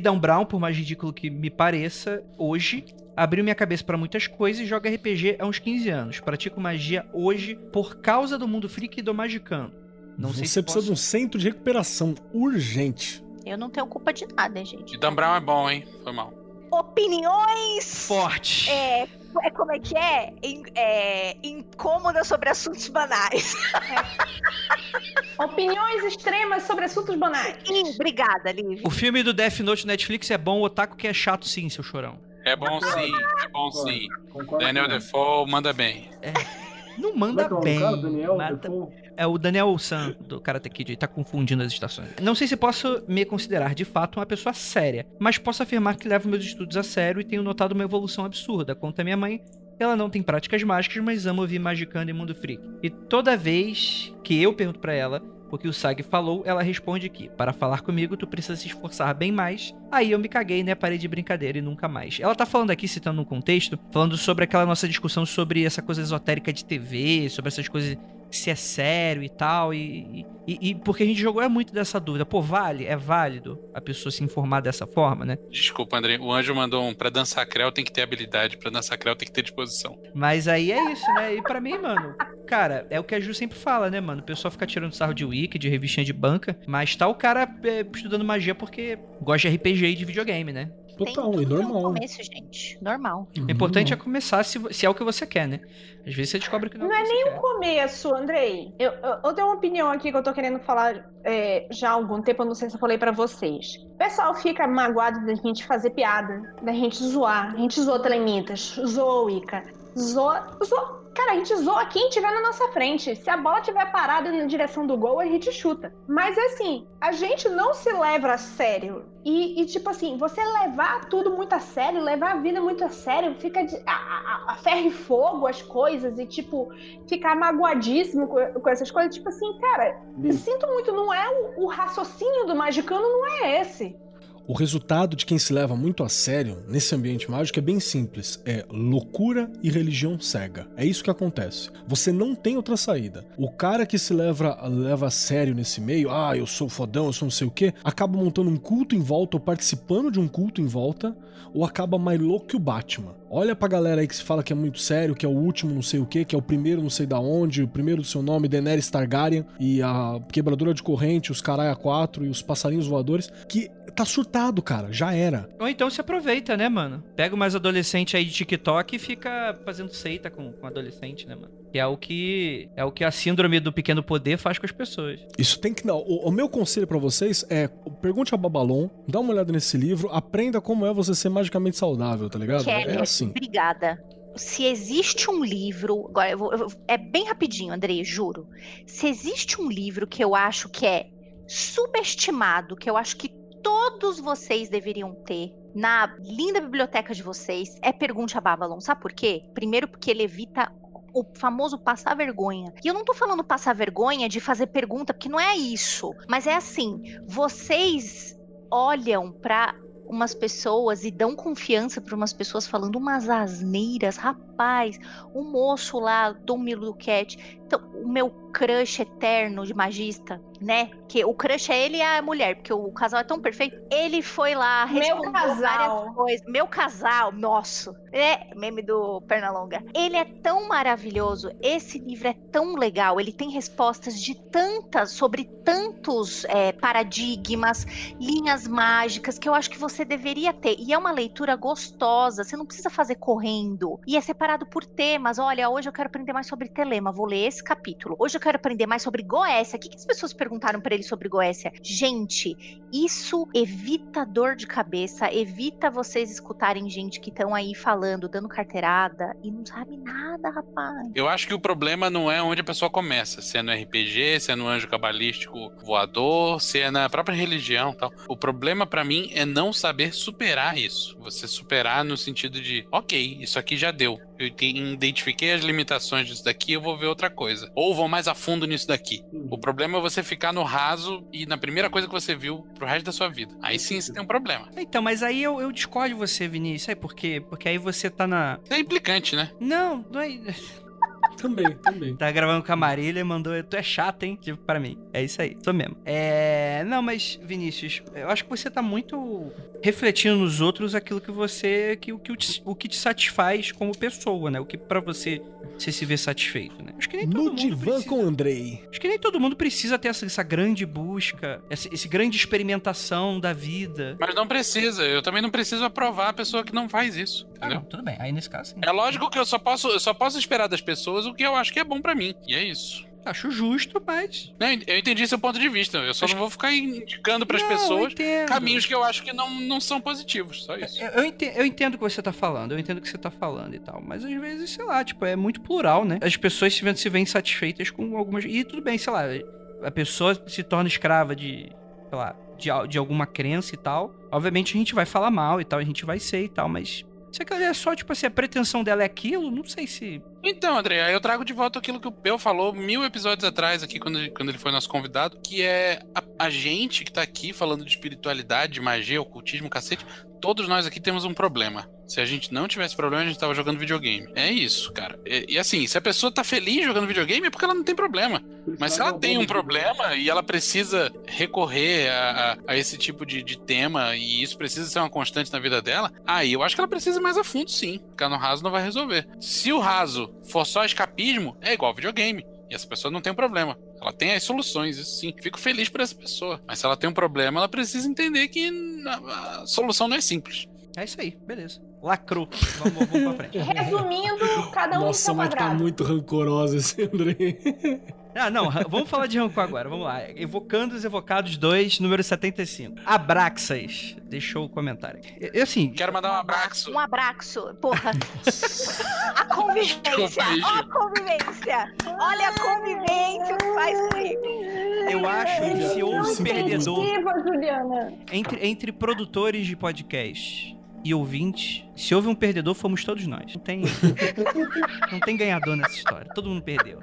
Dan Brown, por mais ridículo que me pareça, hoje. Abriu minha cabeça pra muitas coisas e joga RPG há uns 15 anos. Pratico magia hoje por causa do mundo freak e do magicano. Não sei Você se precisa de um posso... centro de recuperação urgente. Eu não tenho culpa de nada, gente. E Dan Brown é bom, hein? Foi mal. Opiniões! Forte. É, é como é que é? In- é incômoda sobre assuntos banais. Opiniões extremas sobre assuntos banais. Ih, obrigada, Liv. O filme do Death Note Netflix é bom, o Otaku que é chato sim, seu chorão. É bom sim, é bom sim. Concordo Daniel. Defoe manda bem. Não Como manda é que é bem. cara? Daniel? É o Daniel San, do Karate Kid, ele tá confundindo as estações. Não sei se posso me considerar de fato uma pessoa séria, mas posso afirmar que levo meus estudos a sério e tenho notado uma evolução absurda. Conta minha mãe, ela não tem práticas mágicas, mas ama ouvir magicando e mundo freak. E toda vez que eu pergunto pra ela o que o Sag falou, ela responde que, para falar comigo, tu precisa se esforçar bem mais. Aí eu me caguei, né? Parei de brincadeira e nunca mais. Ela tá falando aqui, citando um contexto, falando sobre aquela nossa discussão sobre essa coisa esotérica de TV, sobre essas coisas se é sério e tal, e, e, e porque a gente jogou é muito dessa dúvida. Pô, vale? É válido a pessoa se informar dessa forma, né? Desculpa, André. O anjo mandou um. Pra dançar creu tem que ter habilidade. Pra dançar creu tem que ter disposição. Mas aí é isso, né? E pra mim, mano, cara, é o que a Ju sempre fala, né, mano? O pessoal fica tirando sarro de wiki, de revistinha de banca, mas tá o cara é, estudando magia porque gosta de RPG e de videogame, né? Tem Total, tudo e no normal. começo, gente. Normal. O importante é começar se, se é o que você quer, né? Às vezes você descobre que não, Não é é o. Começo, Andrei. Eu, eu, eu tenho uma opinião aqui que eu tô querendo falar é, já há algum tempo, eu não sei se eu falei pra vocês. O pessoal fica magoado da gente fazer piada, da gente zoar. A gente zoou Telemitas, zoou Wicca, zoa, zoa. Cara, a gente zoa quem tiver na nossa frente. Se a bola tiver parada na direção do gol, a gente chuta. Mas assim, a gente não se leva a sério. E, e, tipo assim, você levar tudo muito a sério, levar a vida muito a sério, fica de, a, a, a ferro e fogo as coisas e, tipo, ficar magoadíssimo com, com essas coisas. Tipo assim, cara, sinto muito, não é o, o raciocínio do magicano, não é esse. O resultado de quem se leva muito a sério nesse ambiente mágico é bem simples: é loucura e religião cega. É isso que acontece. Você não tem outra saída. O cara que se leva, leva a sério nesse meio, ah, eu sou fodão, eu sou não sei o quê, acaba montando um culto em volta ou participando de um culto em volta, ou acaba mais louco que o Batman. Olha pra galera aí que se fala que é muito sério, que é o último não sei o que, que é o primeiro não sei da onde, o primeiro do seu nome, Daenerys Targaryen, e a quebradora de corrente, os caralho 4 e os passarinhos voadores, que tá surtado, cara, já era. Ou então se aproveita, né, mano? Pega mais adolescente aí de TikTok e fica fazendo seita com, com adolescente, né, mano? Que é o que é o que a síndrome do pequeno poder faz com as pessoas. Isso tem que. Não, o, o meu conselho pra vocês é: pergunte a Babalon, dá uma olhada nesse livro, aprenda como é você ser magicamente saudável, tá ligado? Kelly, É assim. Obrigada. Se existe um livro. Agora, eu vou- eu vou- é bem rapidinho, Andrei, juro. Se existe um livro que eu acho que é subestimado, que eu acho que todos vocês deveriam ter na linda biblioteca de vocês, é Pergunte a Babylon. Sabe por quê? Primeiro, porque ele evita o famoso passar vergonha. E eu não tô falando passar vergonha de fazer pergunta, porque não é isso. Mas é assim, vocês olham pra umas pessoas e dão confiança para umas pessoas falando umas asneiras, rapaz, o moço lá, Dom Milo Então, o meu crush eterno de magista, né? Que o crush é ele e a mulher, porque o casal é tão perfeito. Ele foi lá, Meu casal. várias coisas. Meu casal, nosso. É, meme do Pernalonga. Ele é tão maravilhoso, esse livro é tão legal, ele tem respostas de tantas, sobre tantos é, paradigmas, linhas mágicas que eu acho que você deveria ter. E é uma leitura gostosa, você não precisa fazer correndo. E é separado por temas. Olha, hoje eu quero aprender mais sobre telema, vou ler esse esse capítulo. Hoje eu quero aprender mais sobre Goécia. O que, que as pessoas perguntaram pra ele sobre Goécia? Gente, isso evita dor de cabeça, evita vocês escutarem gente que estão aí falando, dando carteirada e não sabe nada, rapaz. Eu acho que o problema não é onde a pessoa começa, se é no RPG, se é no anjo cabalístico voador, se é na própria religião, tal. O problema pra mim é não saber superar isso. Você superar no sentido de, OK, isso aqui já deu. Eu identifiquei as limitações disso daqui, eu vou ver outra coisa. Ou vou mais a fundo nisso daqui. O problema é você ficar no raso e na primeira coisa que você viu pro resto da sua vida. Aí sim você tem um problema. Então, mas aí eu, eu discordo você, Vinícius. Sabe por quê? Porque aí você tá na. Isso é implicante, né? Não, não é. Também, também. Tá gravando com a Marília e mandou. Tu é chato, hein? Tipo, pra mim. É isso aí. Tô mesmo. É. Não, mas, Vinícius, eu acho que você tá muito refletindo nos outros aquilo que você. Que, o, que, o te- o que te satisfaz como pessoa, né? O que pra você você se vê satisfeito, né? Acho que nem todo No mundo divã precisa- com o Andrei. Acho que nem todo mundo precisa ter essa, essa grande busca, essa, esse grande experimentação da vida. Mas não precisa. Eu também não preciso aprovar a pessoa que não faz isso. Ah, Entendeu? não, tudo bem. Aí nesse caso, sim. É lógico que eu só posso, eu só posso esperar das pessoas o que eu acho que é bom pra mim. E é isso. Acho justo, mas. Não, eu entendi seu ponto de vista. Eu só Acho não vou ficar indicando Não, eu pessoas caminhos que eu acho que não, não são positivos. Só isso. Eu, eu entendo, eu entendo o que você tá falando, eu entendo o que você tá falando e tal. Mas às vezes, sei lá, tipo, é muito plural, né? As pessoas se veem, se veem satisfeitas com algumas. E tudo bem, sei lá, a pessoa se torna escrava de, sei lá, de, de alguma crença e tal. Obviamente a gente vai falar mal e tal, a gente vai ser e tal, mas. Se aquela é só, tipo assim, a pretensão dela é aquilo, não sei se. Então, André, aí eu trago de volta aquilo que o Peu falou mil episódios atrás aqui, quando ele, quando ele foi nosso convidado, que é a, a gente que tá aqui falando de espiritualidade, de magia, ocultismo, cacete, todos nós aqui temos um problema. Se a gente não tivesse problema, a gente tava jogando videogame. É isso, cara. E, e assim, se a pessoa tá feliz jogando videogame, é porque ela não tem problema. Mas se ela tem um problema e ela precisa recorrer a, a- a esse tipo de, de tema e isso precisa ser uma constante na vida dela, aí eu acho que ela precisa ir mais a fundo, sim. Ficar no raso não vai resolver. Se o raso for só escapismo, é igual videogame. E essa pessoa não tem um problema. Ela tem as soluções, isso sim. Fico feliz por essa pessoa. Mas se ela tem um problema, ela precisa entender que a, solução não é simples. É isso aí, beleza. Lacrou. Vamos, vamos pra frente. Resumindo, cada um no Nossa, seu mas tá quadrado. muito rancoroso esse Andrei. Ah, não, vamos falar de rancor agora, vamos lá. Evocando os Evocados 2, número 75. Abraxas deixou o comentário. aqui. E, assim, Quero mandar um abraço. Um abraço. Porra. A convivência. Ó a convivência. Olha a convivência que faz comigo. eu acho que se houve um perdedor Juliana. entre, entre produtores de podcast e ouvintes, se houve um perdedor, fomos todos nós. Não tem, não tem ganhador nessa história. Todo mundo perdeu.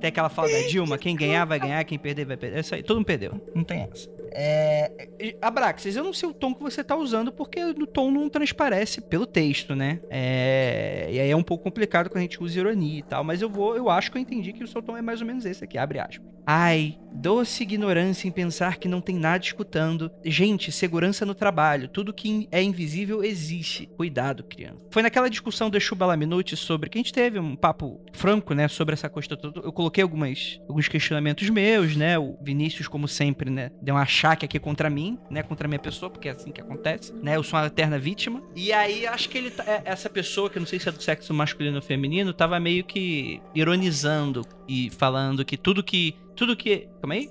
Tem aquela fala da Dilma, quem ganhar vai ganhar, quem perder vai perder. É isso aí, todo mundo perdeu. Não tem essa. É... Abraxas, eu não sei o tom que você tá usando, porque o tom não transparece pelo texto, né? É... E aí é um pouco complicado quando a gente usa ironia e tal, mas eu vou, eu acho que eu entendi que o seu tom é mais ou menos esse aqui, abre aspas. Ai, doce ignorância em pensar que não tem nada escutando. Gente, segurança no trabalho. Tudo que é invisível existe. Cuidado, criança. Foi naquela discussão do Exu Balaminuti sobre que a gente teve um papo franco, né, sobre essa questão toda. Eu coloquei algumas, alguns questionamentos meus, né? O Vinícius, como sempre, né, deu um achaque aqui contra mim, né, contra a minha pessoa, porque é assim que acontece, né? Eu sou uma eterna vítima. E aí acho que ele tá- é- essa pessoa, que eu não sei se é do sexo masculino ou feminino, tava meio que ironizando e falando que tudo que tudo que. Calma aí?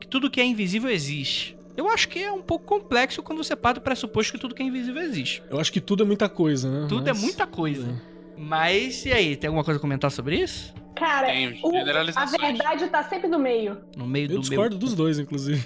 Que tudo que é invisível existe. Eu acho que é um pouco complexo quando você parte do pressuposto que tudo que é invisível existe. Eu acho que tudo é muita coisa, né? Tudo Mas- é muita coisa. Mas e aí, tem alguma coisa a comentar sobre isso? Cara, Tem o- a verdade tá sempre no meio. No meio Eu do meu. discordo dos dois, inclusive.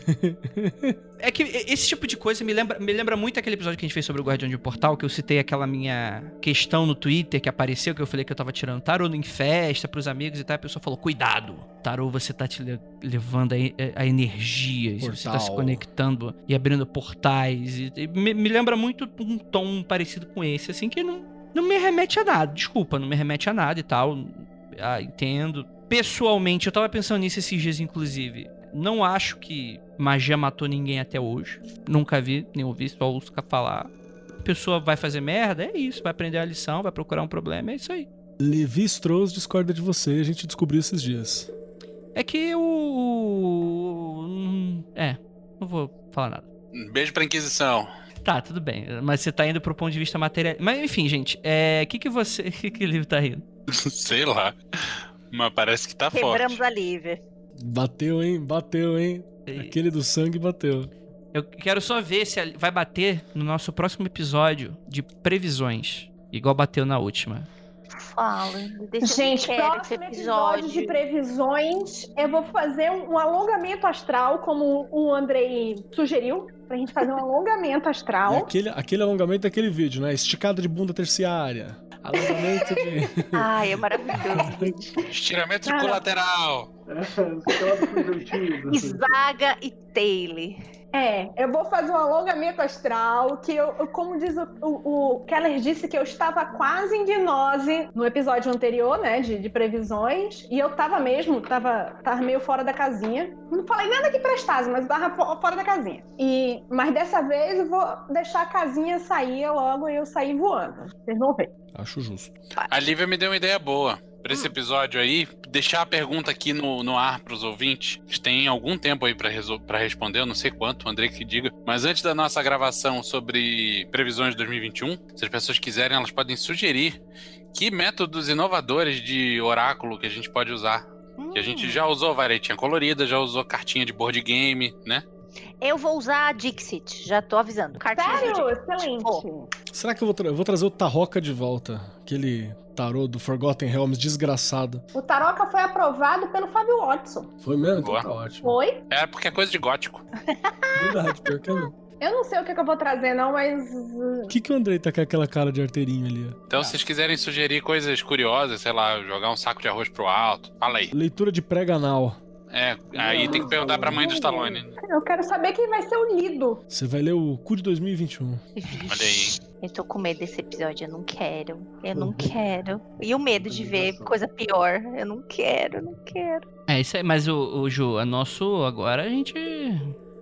É que esse tipo de coisa me lembra, me lembra muito aquele episódio que a gente fez sobre o Guardião de Portal, que eu citei aquela minha questão no Twitter que apareceu, que eu falei que eu tava tirando tarô em festa pros amigos e tal. A pessoa falou: Cuidado, tarô, você tá te le- levando a, a energias, você tá se conectando e abrindo portais. E, e me, me lembra muito um tom parecido com esse, assim, que não, não me remete a nada. Desculpa, não me remete a nada e tal. Ah, entendo. Pessoalmente, eu tava pensando nisso esses dias, inclusive. Não acho que magia matou ninguém até hoje. Nunca vi, nem ouvi, só ouço falar. A pessoa vai fazer merda, é isso. Vai aprender a lição, vai procurar um problema, é isso aí. Levi Strauss discorda de você, a gente descobriu esses dias. É que o. hum, É, não vou falar nada. Um Beijo pra Inquisição. Tá, tudo bem. Mas você tá indo pro ponto de vista material. Mas enfim, gente, é. O que, que você. O que, que o livro tá rindo? Sei lá. Mas parece que tá Quebramos forte. a Lívia. Bateu, hein? Bateu, hein? Aquele do sangue bateu. Eu quero só ver se vai bater no nosso próximo episódio de previsões. Igual bateu na última. Fala, deixa Gente, eu próximo episódio de episódio. previsões, eu vou fazer um, alongamento astral, como o Andrei sugeriu, pra gente fazer um alongamento E astral. aquele, aquele alongamento daquele vídeo, né? Esticada de bunda terciária. Alongamento de. Ai, é maravilhoso. Estiramento de colateral. Zaga e Taylor. É, eu vou fazer um alongamento astral, que eu, eu- como diz o, o, o Keller disse que eu estava quase em gnose no episódio anterior, né, de, de previsões, e eu tava mesmo, tava, tava meio fora da casinha. Não falei nada que prestasse, mas eu tava fo- fora da casinha. E, mas dessa vez eu vou deixar a casinha sair logo e eu sair voando. Vocês vão ver. Acho justo. A Lívia me deu uma ideia boa. Pra Hum. esse episódio aí, deixar a pergunta aqui no, no ar pros ouvintes. Eles têm algum tempo aí pra responder, eu não sei quanto, o André que diga. Mas antes da nossa gravação sobre previsões de 2021, se as pessoas quiserem, elas podem sugerir que métodos inovadores de oráculo que a gente pode usar. Que a gente Hum, já usou varetinha colorida, já usou cartinha de board game, né? Eu vou usar a Dixit, já tô avisando. Sério? Excelente. Vou. Será que eu vou, tra- eu vou trazer o Tarroca de volta? Aquele tarô do Forgotten Realms desgraçado. O Taroca foi aprovado pelo Fábio Watson. Foi mesmo? Então tá ótimo. Foi? É porque é coisa de gótico. Verdade, pior que é mesmo. Eu não sei o que, que eu vou trazer, não, mas. O que, que o Andrei tá com aquela cara de arteirinho ali? Então, se vocês quiserem sugerir coisas curiosas, sei lá, jogar um saco de arroz pro alto, fala aí. Leitura de pré-ganal. É, aí tem que perguntar pra mãe do Stallone. Eu quero saber quem vai ser o Lido. Você vai ler o cu de 2021. Olha aí. Eu tô com medo desse episódio, eu não quero. Eu não Uhum. quero. E o medo de ver coisa pior. Eu não quero, eu não quero. É isso aí, mas o, o Ju, a nosso agora a gente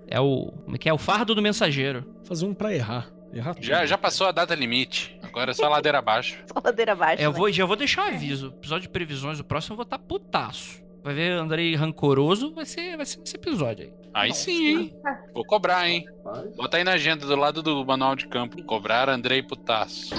é o, como é que é? O fardo do mensageiro. Fazer um pra errar. Errar tudo. Já, já passou a data limite. Agora é só ladeira abaixo. Só ladeira abaixo. É, eu né? vou, já vou deixar um aviso. Episódio de previsões, o próximo eu vou estar putaço. Vai ver Andrei rancoroso, vai ser, vai ser nesse episódio aí. Aí sim, hein? Vou cobrar, hein? Bota aí na agenda do lado do manual de campo. Cobrar Andrei Putaço.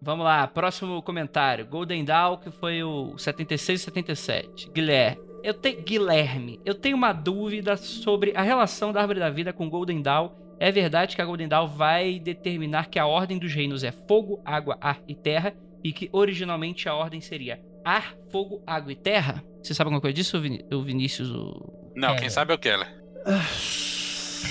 Vamos lá, próximo comentário. Golden Dawn, que foi o 76 e 77. Guilherme. Eu tenho Guilherme, eu tenho uma dúvida sobre a relação da Árvore da Vida com Golden Dawn. É verdade que a Golden Dawn vai determinar que a ordem dos reinos é fogo, água, ar e terra e que originalmente a ordem seria ar, fogo, água e terra? Você sabe alguma coisa disso, o Vinícius? O... Não, É. quem sabe é o Keller.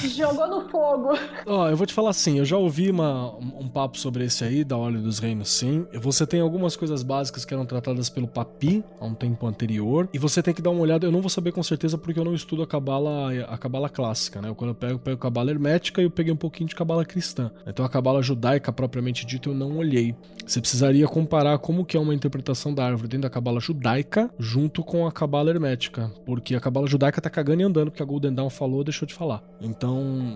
Jogou no fogo. Ó, eu vou te falar assim, eu já ouvi uma- um papo sobre esse aí, da Ordem dos Reinos, sim. Você tem algumas coisas básicas que eram tratadas pelo Papi há um tempo anterior. E você tem que dar uma olhada, eu não vou saber com certeza porque eu não estudo a cabala, a cabala clássica, né? Eu, quando eu pego, eu pego cabala hermética e eu peguei um pouquinho de cabala cristã. Então a cabala judaica, propriamente dita, eu não olhei. Você precisaria comparar como que é uma interpretação da árvore dentro da cabala judaica junto com a cabala hermética. Porque a cabala judaica tá cagando e andando, porque a Golden Dawn falou, deixou de falar. Então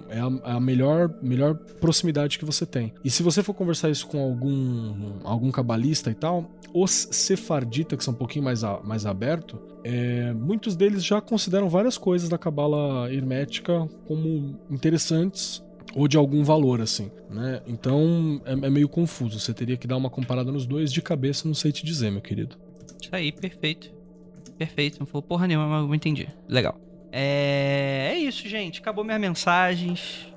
é a, é a melhor, melhor proximidade que você tem. E se você for conversar isso com algum, algum cabalista e tal, os sefardita, que são um pouquinho mais, a- mais aberto, é, muitos deles já consideram várias coisas da cabala hermética como interessantes ou de algum valor, assim, né? Então é, é meio confuso. Você teria que dar uma comparada nos dois de cabeça, não sei te dizer, meu querido. Isso aí, perfeito. Perfeito, não falou porra nenhuma, mas eu entendi. Legal. É, é isso, gente. Acabou minhas mensagens.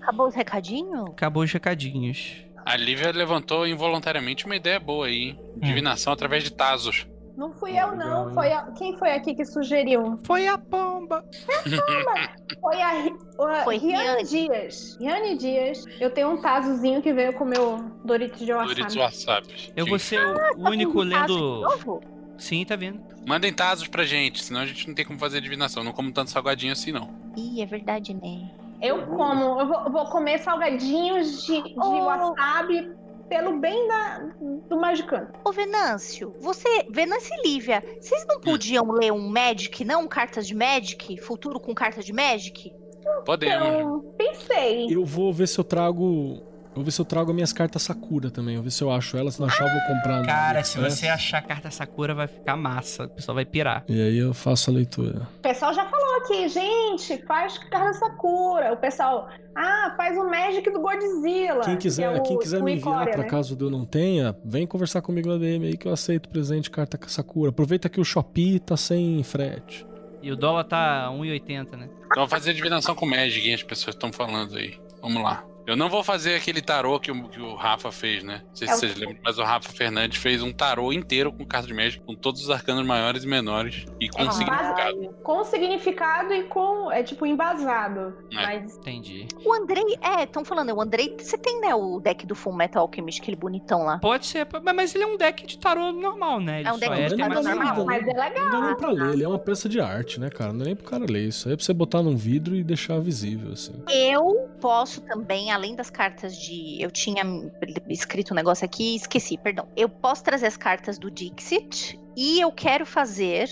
Acabou os recadinhos? Acabou os recadinhos. A Lívia levantou involuntariamente uma ideia boa aí. hein? Divinação através de Tazos. Não fui eu, não. Foi a- Quem foi aqui que sugeriu? Foi a pomba. Foi a, Ri- a Foi Riane Riane. Dias. Riane Dias. Eu tenho um tazozinho que veio com o meu Doritos de Doritos wasabi. WhatsApp. Eu vou ser o Tá único um lendo. Sim, tá vendo? Mandem Tazos pra gente, senão a gente não tem como fazer divinação. Não como tanto salgadinho assim, não. Ih, é verdade, né? Eu como. Eu vou, vou comer salgadinhos de, de Oh. wasabi pelo bem da, do Magicano. Ô, Venâncio, você, Venâncio e Lívia, vocês não podiam ler um Magic, não? Cartas de Magic? Futuro com carta de Magic? Podemos. Então, pensei. Eu vou ver se eu trago vou ver se eu trago as minhas cartas Sakura também. Eu vou ver se eu acho elas. Se não achar, eu vou comprar. no Cara, se AliExpress. você achar a carta Sakura, vai ficar massa. O pessoal vai pirar. E aí eu faço a leitura. O pessoal já falou aqui, gente, faz carta Sakura. O pessoal, ah, faz o Magic do Godzilla. Quem que quiser, é o- quem quiser o me enviar, Icória, pra né? caso eu não tenha, vem conversar comigo na DM aí que eu aceito presente carta Sakura. Aproveita que o Shopee tá sem frete. E o dólar tá 1,80, né? Então vou fazer divinação com Magic, hein? As pessoas estão falando aí. Vamos lá. Eu não vou fazer aquele tarô que o, que o Rafa fez, né? Não sei se É vocês lembram, mas o Rafa Fernandes fez um tarô inteiro com carta de Magic, com todos os arcanos maiores e menores e com É significado. Com significado e com, é tipo, embasado. É. Mas Entendi. O Andrei, é, estão falando, o Andrei, você tem, né, o deck do Full Metal Alchemist, aquele bonitão lá. Pode ser, mas- mas ele é um deck de tarô normal, né? Ele É um deck é de tarô normal. Mas é legal. Não dá nem pra ler, ele é uma peça de arte, né, cara? Não dá nem pro cara ler isso. Aí é pra você botar num vidro e deixar visível, assim. Eu posso também, além das cartas de. Eu tinha escrito um negócio aqui e esqueci, perdão. Eu posso trazer as cartas do Dixit e eu quero fazer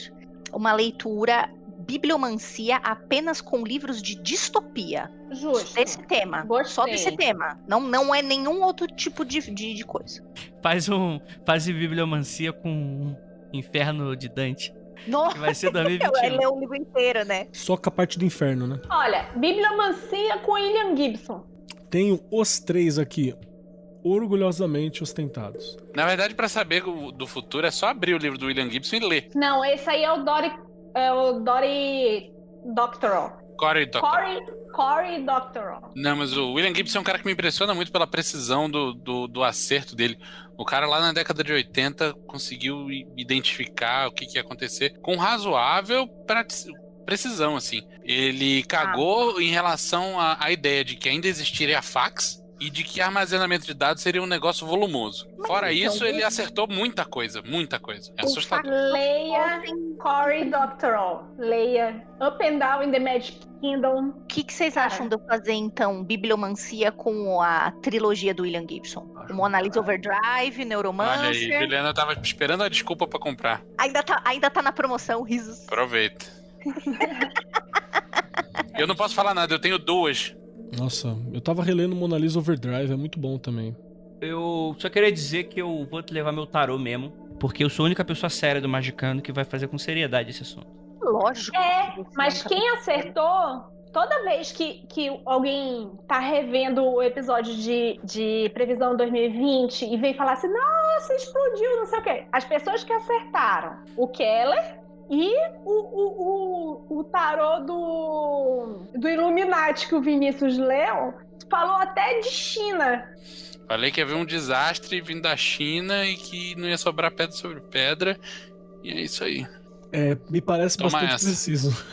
uma leitura bibliomancia apenas com livros de distopia. Justo. Desse tema. Só Gostei. desse tema. Não, não é nenhum outro tipo de, de, de coisa. Faz um. Faz bibliomancia com um Inferno de Dante. Nossa, Que vai ser eu 2021. ler o livro inteiro, né? Só com a parte do inferno, né? Olha, Bibliomancia com William Gibson. Tenho os três aqui, orgulhosamente ostentados. Na verdade, pra saber do futuro, é só abrir o livro do William Gibson e ler. Não, esse aí é o Dory. É o Dory Doctoral. Corey Doctor. Corey, Corey Doctoral. Não, mas o William Gibson é um cara que me impressiona muito pela precisão do, do, do acerto dele. O cara lá na década de 80 conseguiu identificar o que, que ia acontecer com razoável prati- precisão, assim. Ele cagou em relação à, à ideia de que ainda existiria fax e de que armazenamento de dados seria um negócio volumoso. Mas Fora então, isso, ele acertou muita coisa, muita coisa. É assustador. Leia Corey Doctoral. Leia Up and Down in the Magic Kingdom. O que, que vocês Cara. acham de eu fazer, então, bibliomancia com a trilogia do William Gibson? O Mona Lisa Overdrive, Olha aí, Neuromancer. Juliana tava esperando a desculpa pra comprar. Ainda tá, ainda tá na promoção, risos. Aproveita. Eu não posso falar nada, eu tenho duas. Nossa, eu tava relendo Mona Lisa Overdrive, é muito bom também. Eu só queria dizer que eu vou te levar meu tarô mesmo. Porque eu sou a única pessoa séria do Magicano que vai fazer com seriedade esse assunto. Lógico. É, mas quem acertou, toda vez que, que alguém tá revendo o episódio de, de previsão 2020 e vem falar assim, nossa, explodiu, não sei o quê. As pessoas que acertaram, o Keller e o, o, o, o tarô do, do Illuminati que o Vinícius leu, falou até de China. Falei que ia haver um desastre vindo da China e que não ia sobrar pedra sobre pedra. E é isso aí. É, me parece Toma bastante essa. preciso.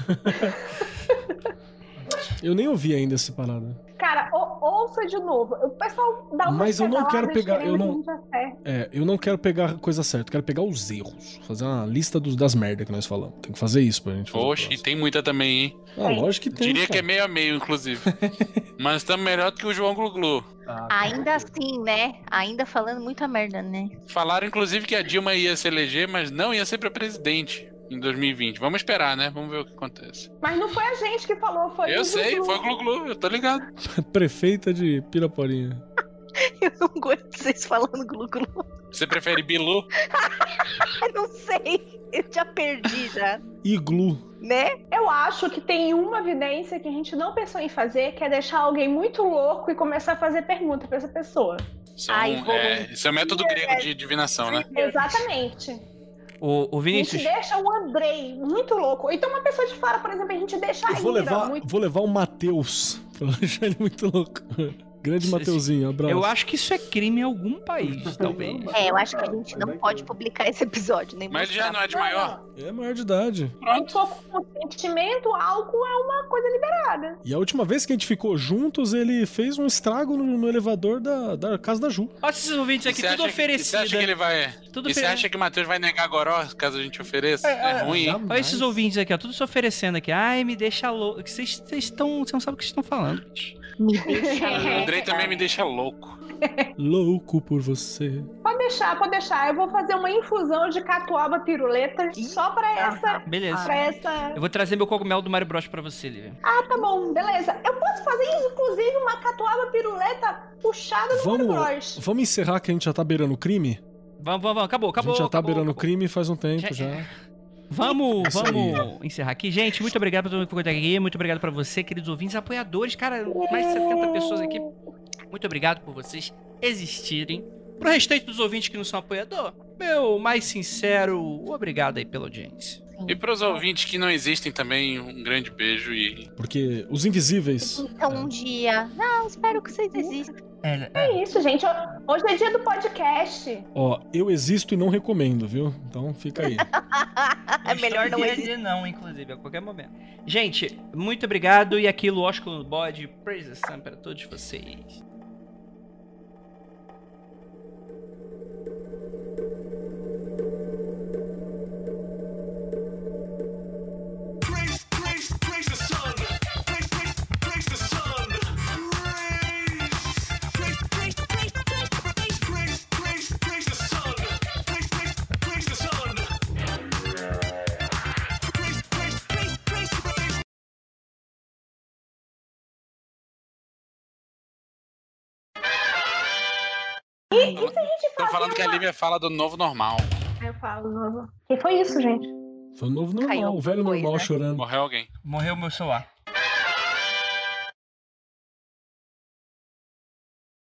eu nem ouvi ainda essa parada. Cara, ou- ouça de novo. O pessoal dá uma Mas eu não quero pegar- eu não- não... É, eu não quero pegar a coisa certa, eu quero pegar os erros. Fazer uma lista dos, das merdas que nós falamos. Tem que fazer isso pra gente fazer. Oxe, e tem muita também, hein? Ah, lógico que tem. Diria que é cara. meio a meio, inclusive. Mas estamos melhor do que o João Gluglu. Ainda assim, né? Ainda falando muita merda, né? Falaram, inclusive, que a Dilma ia se eleger, mas não ia ser pra presidente em 2020. Vamos esperar, né? Vamos ver o que acontece. Mas não foi a gente que falou, foi Eu o sei, foi o Gluglu, eu tô ligado. Prefeita de Piraporinha. Eu não gosto de vocês falando glu-glu. Você prefere Bilu? Não sei. Eu já perdi já, Iglu. né? Eu acho que tem uma evidência que a gente não pensou em fazer, que é deixar alguém muito louco e começar a fazer pergunta pra essa pessoa. Isso é, Ai, um, vou- é, isso é o método grego de divinação, né? Exatamente. O, o A gente Vinícius, deixa o Andrei muito louco. Então uma pessoa de fora, por exemplo, a gente deixa a Eu vou Ira levar, muito... vou levar o Matheus. Pra deixar ele muito louco. Grande Mateuzinho, abraço. eu acho que isso é crime em algum país, talvez. É, eu acho que a gente não pode publicar esse episódio, nem Mas ele já mostrar. não é de maior. É maior de idade. Um pouco com sentimento, álcool é uma coisa liberada. E a última vez que a gente ficou juntos, ele fez um estrago no, no elevador da, da casa da Ju. Olha esses ouvintes aqui, você tudo e Você oferecido. acha que ele vai. Tudo e você oferecido. acha que o Matheus vai negar goró caso a gente ofereça? É, ruim, hein? Olha esses ouvintes aqui, ó, tudo se oferecendo aqui. Ai, me deixa louco. Vocês vocês estão. Você não sabe o que vocês estão falando, bicho. Me deixa O Andrei também me deixa louco. Louco por você. Pode deixar, pode deixar. Eu vou fazer uma infusão de catuaba piruleta só pra essa. Beleza. Pra essa. Eu vou trazer meu cogumelo do Mario Bros pra você, Lívia. Ah, tá bom, beleza. Eu posso fazer, inclusive uma catuaba piruleta puxada no Vamos, Bros. vamos encerrar que a gente já tá beirando o crime? Vamos, vamos, vamos. Acabou, acabou. a gente já tá acabou, beirando o crime faz um tempo Já- já. Vamos, Isso aí. vamos encerrar aqui. Gente, muito obrigado pra todo mundo que ficou aqui. Muito obrigado pra você, queridos ouvintes, apoiadores. Cara, mais de 70 pessoas aqui. Muito obrigado por vocês existirem. Pro restante dos ouvintes que não são apoiador, meu mais sincero obrigado aí pela audiência. E pros ouvintes que não existem também, um grande beijo e Porque os invisíveis. Então um dia. Não, espero que vocês existam. É, É isso, gente. Hoje é dia do podcast. Ó, eu existo e não recomendo, viu? Então fica aí. É melhor não existir. não, inclusive, a qualquer momento. Gente, muito obrigado. E aqui, lógico, no bode, praise the sun para todos vocês. Estão falando que a Lívia fala do novo normal. Aí eu falo, novo. Que foi isso, gente? Foi o novo normal, Caiu o velho normal coisa. chorando. Morreu alguém. Morreu meu celular.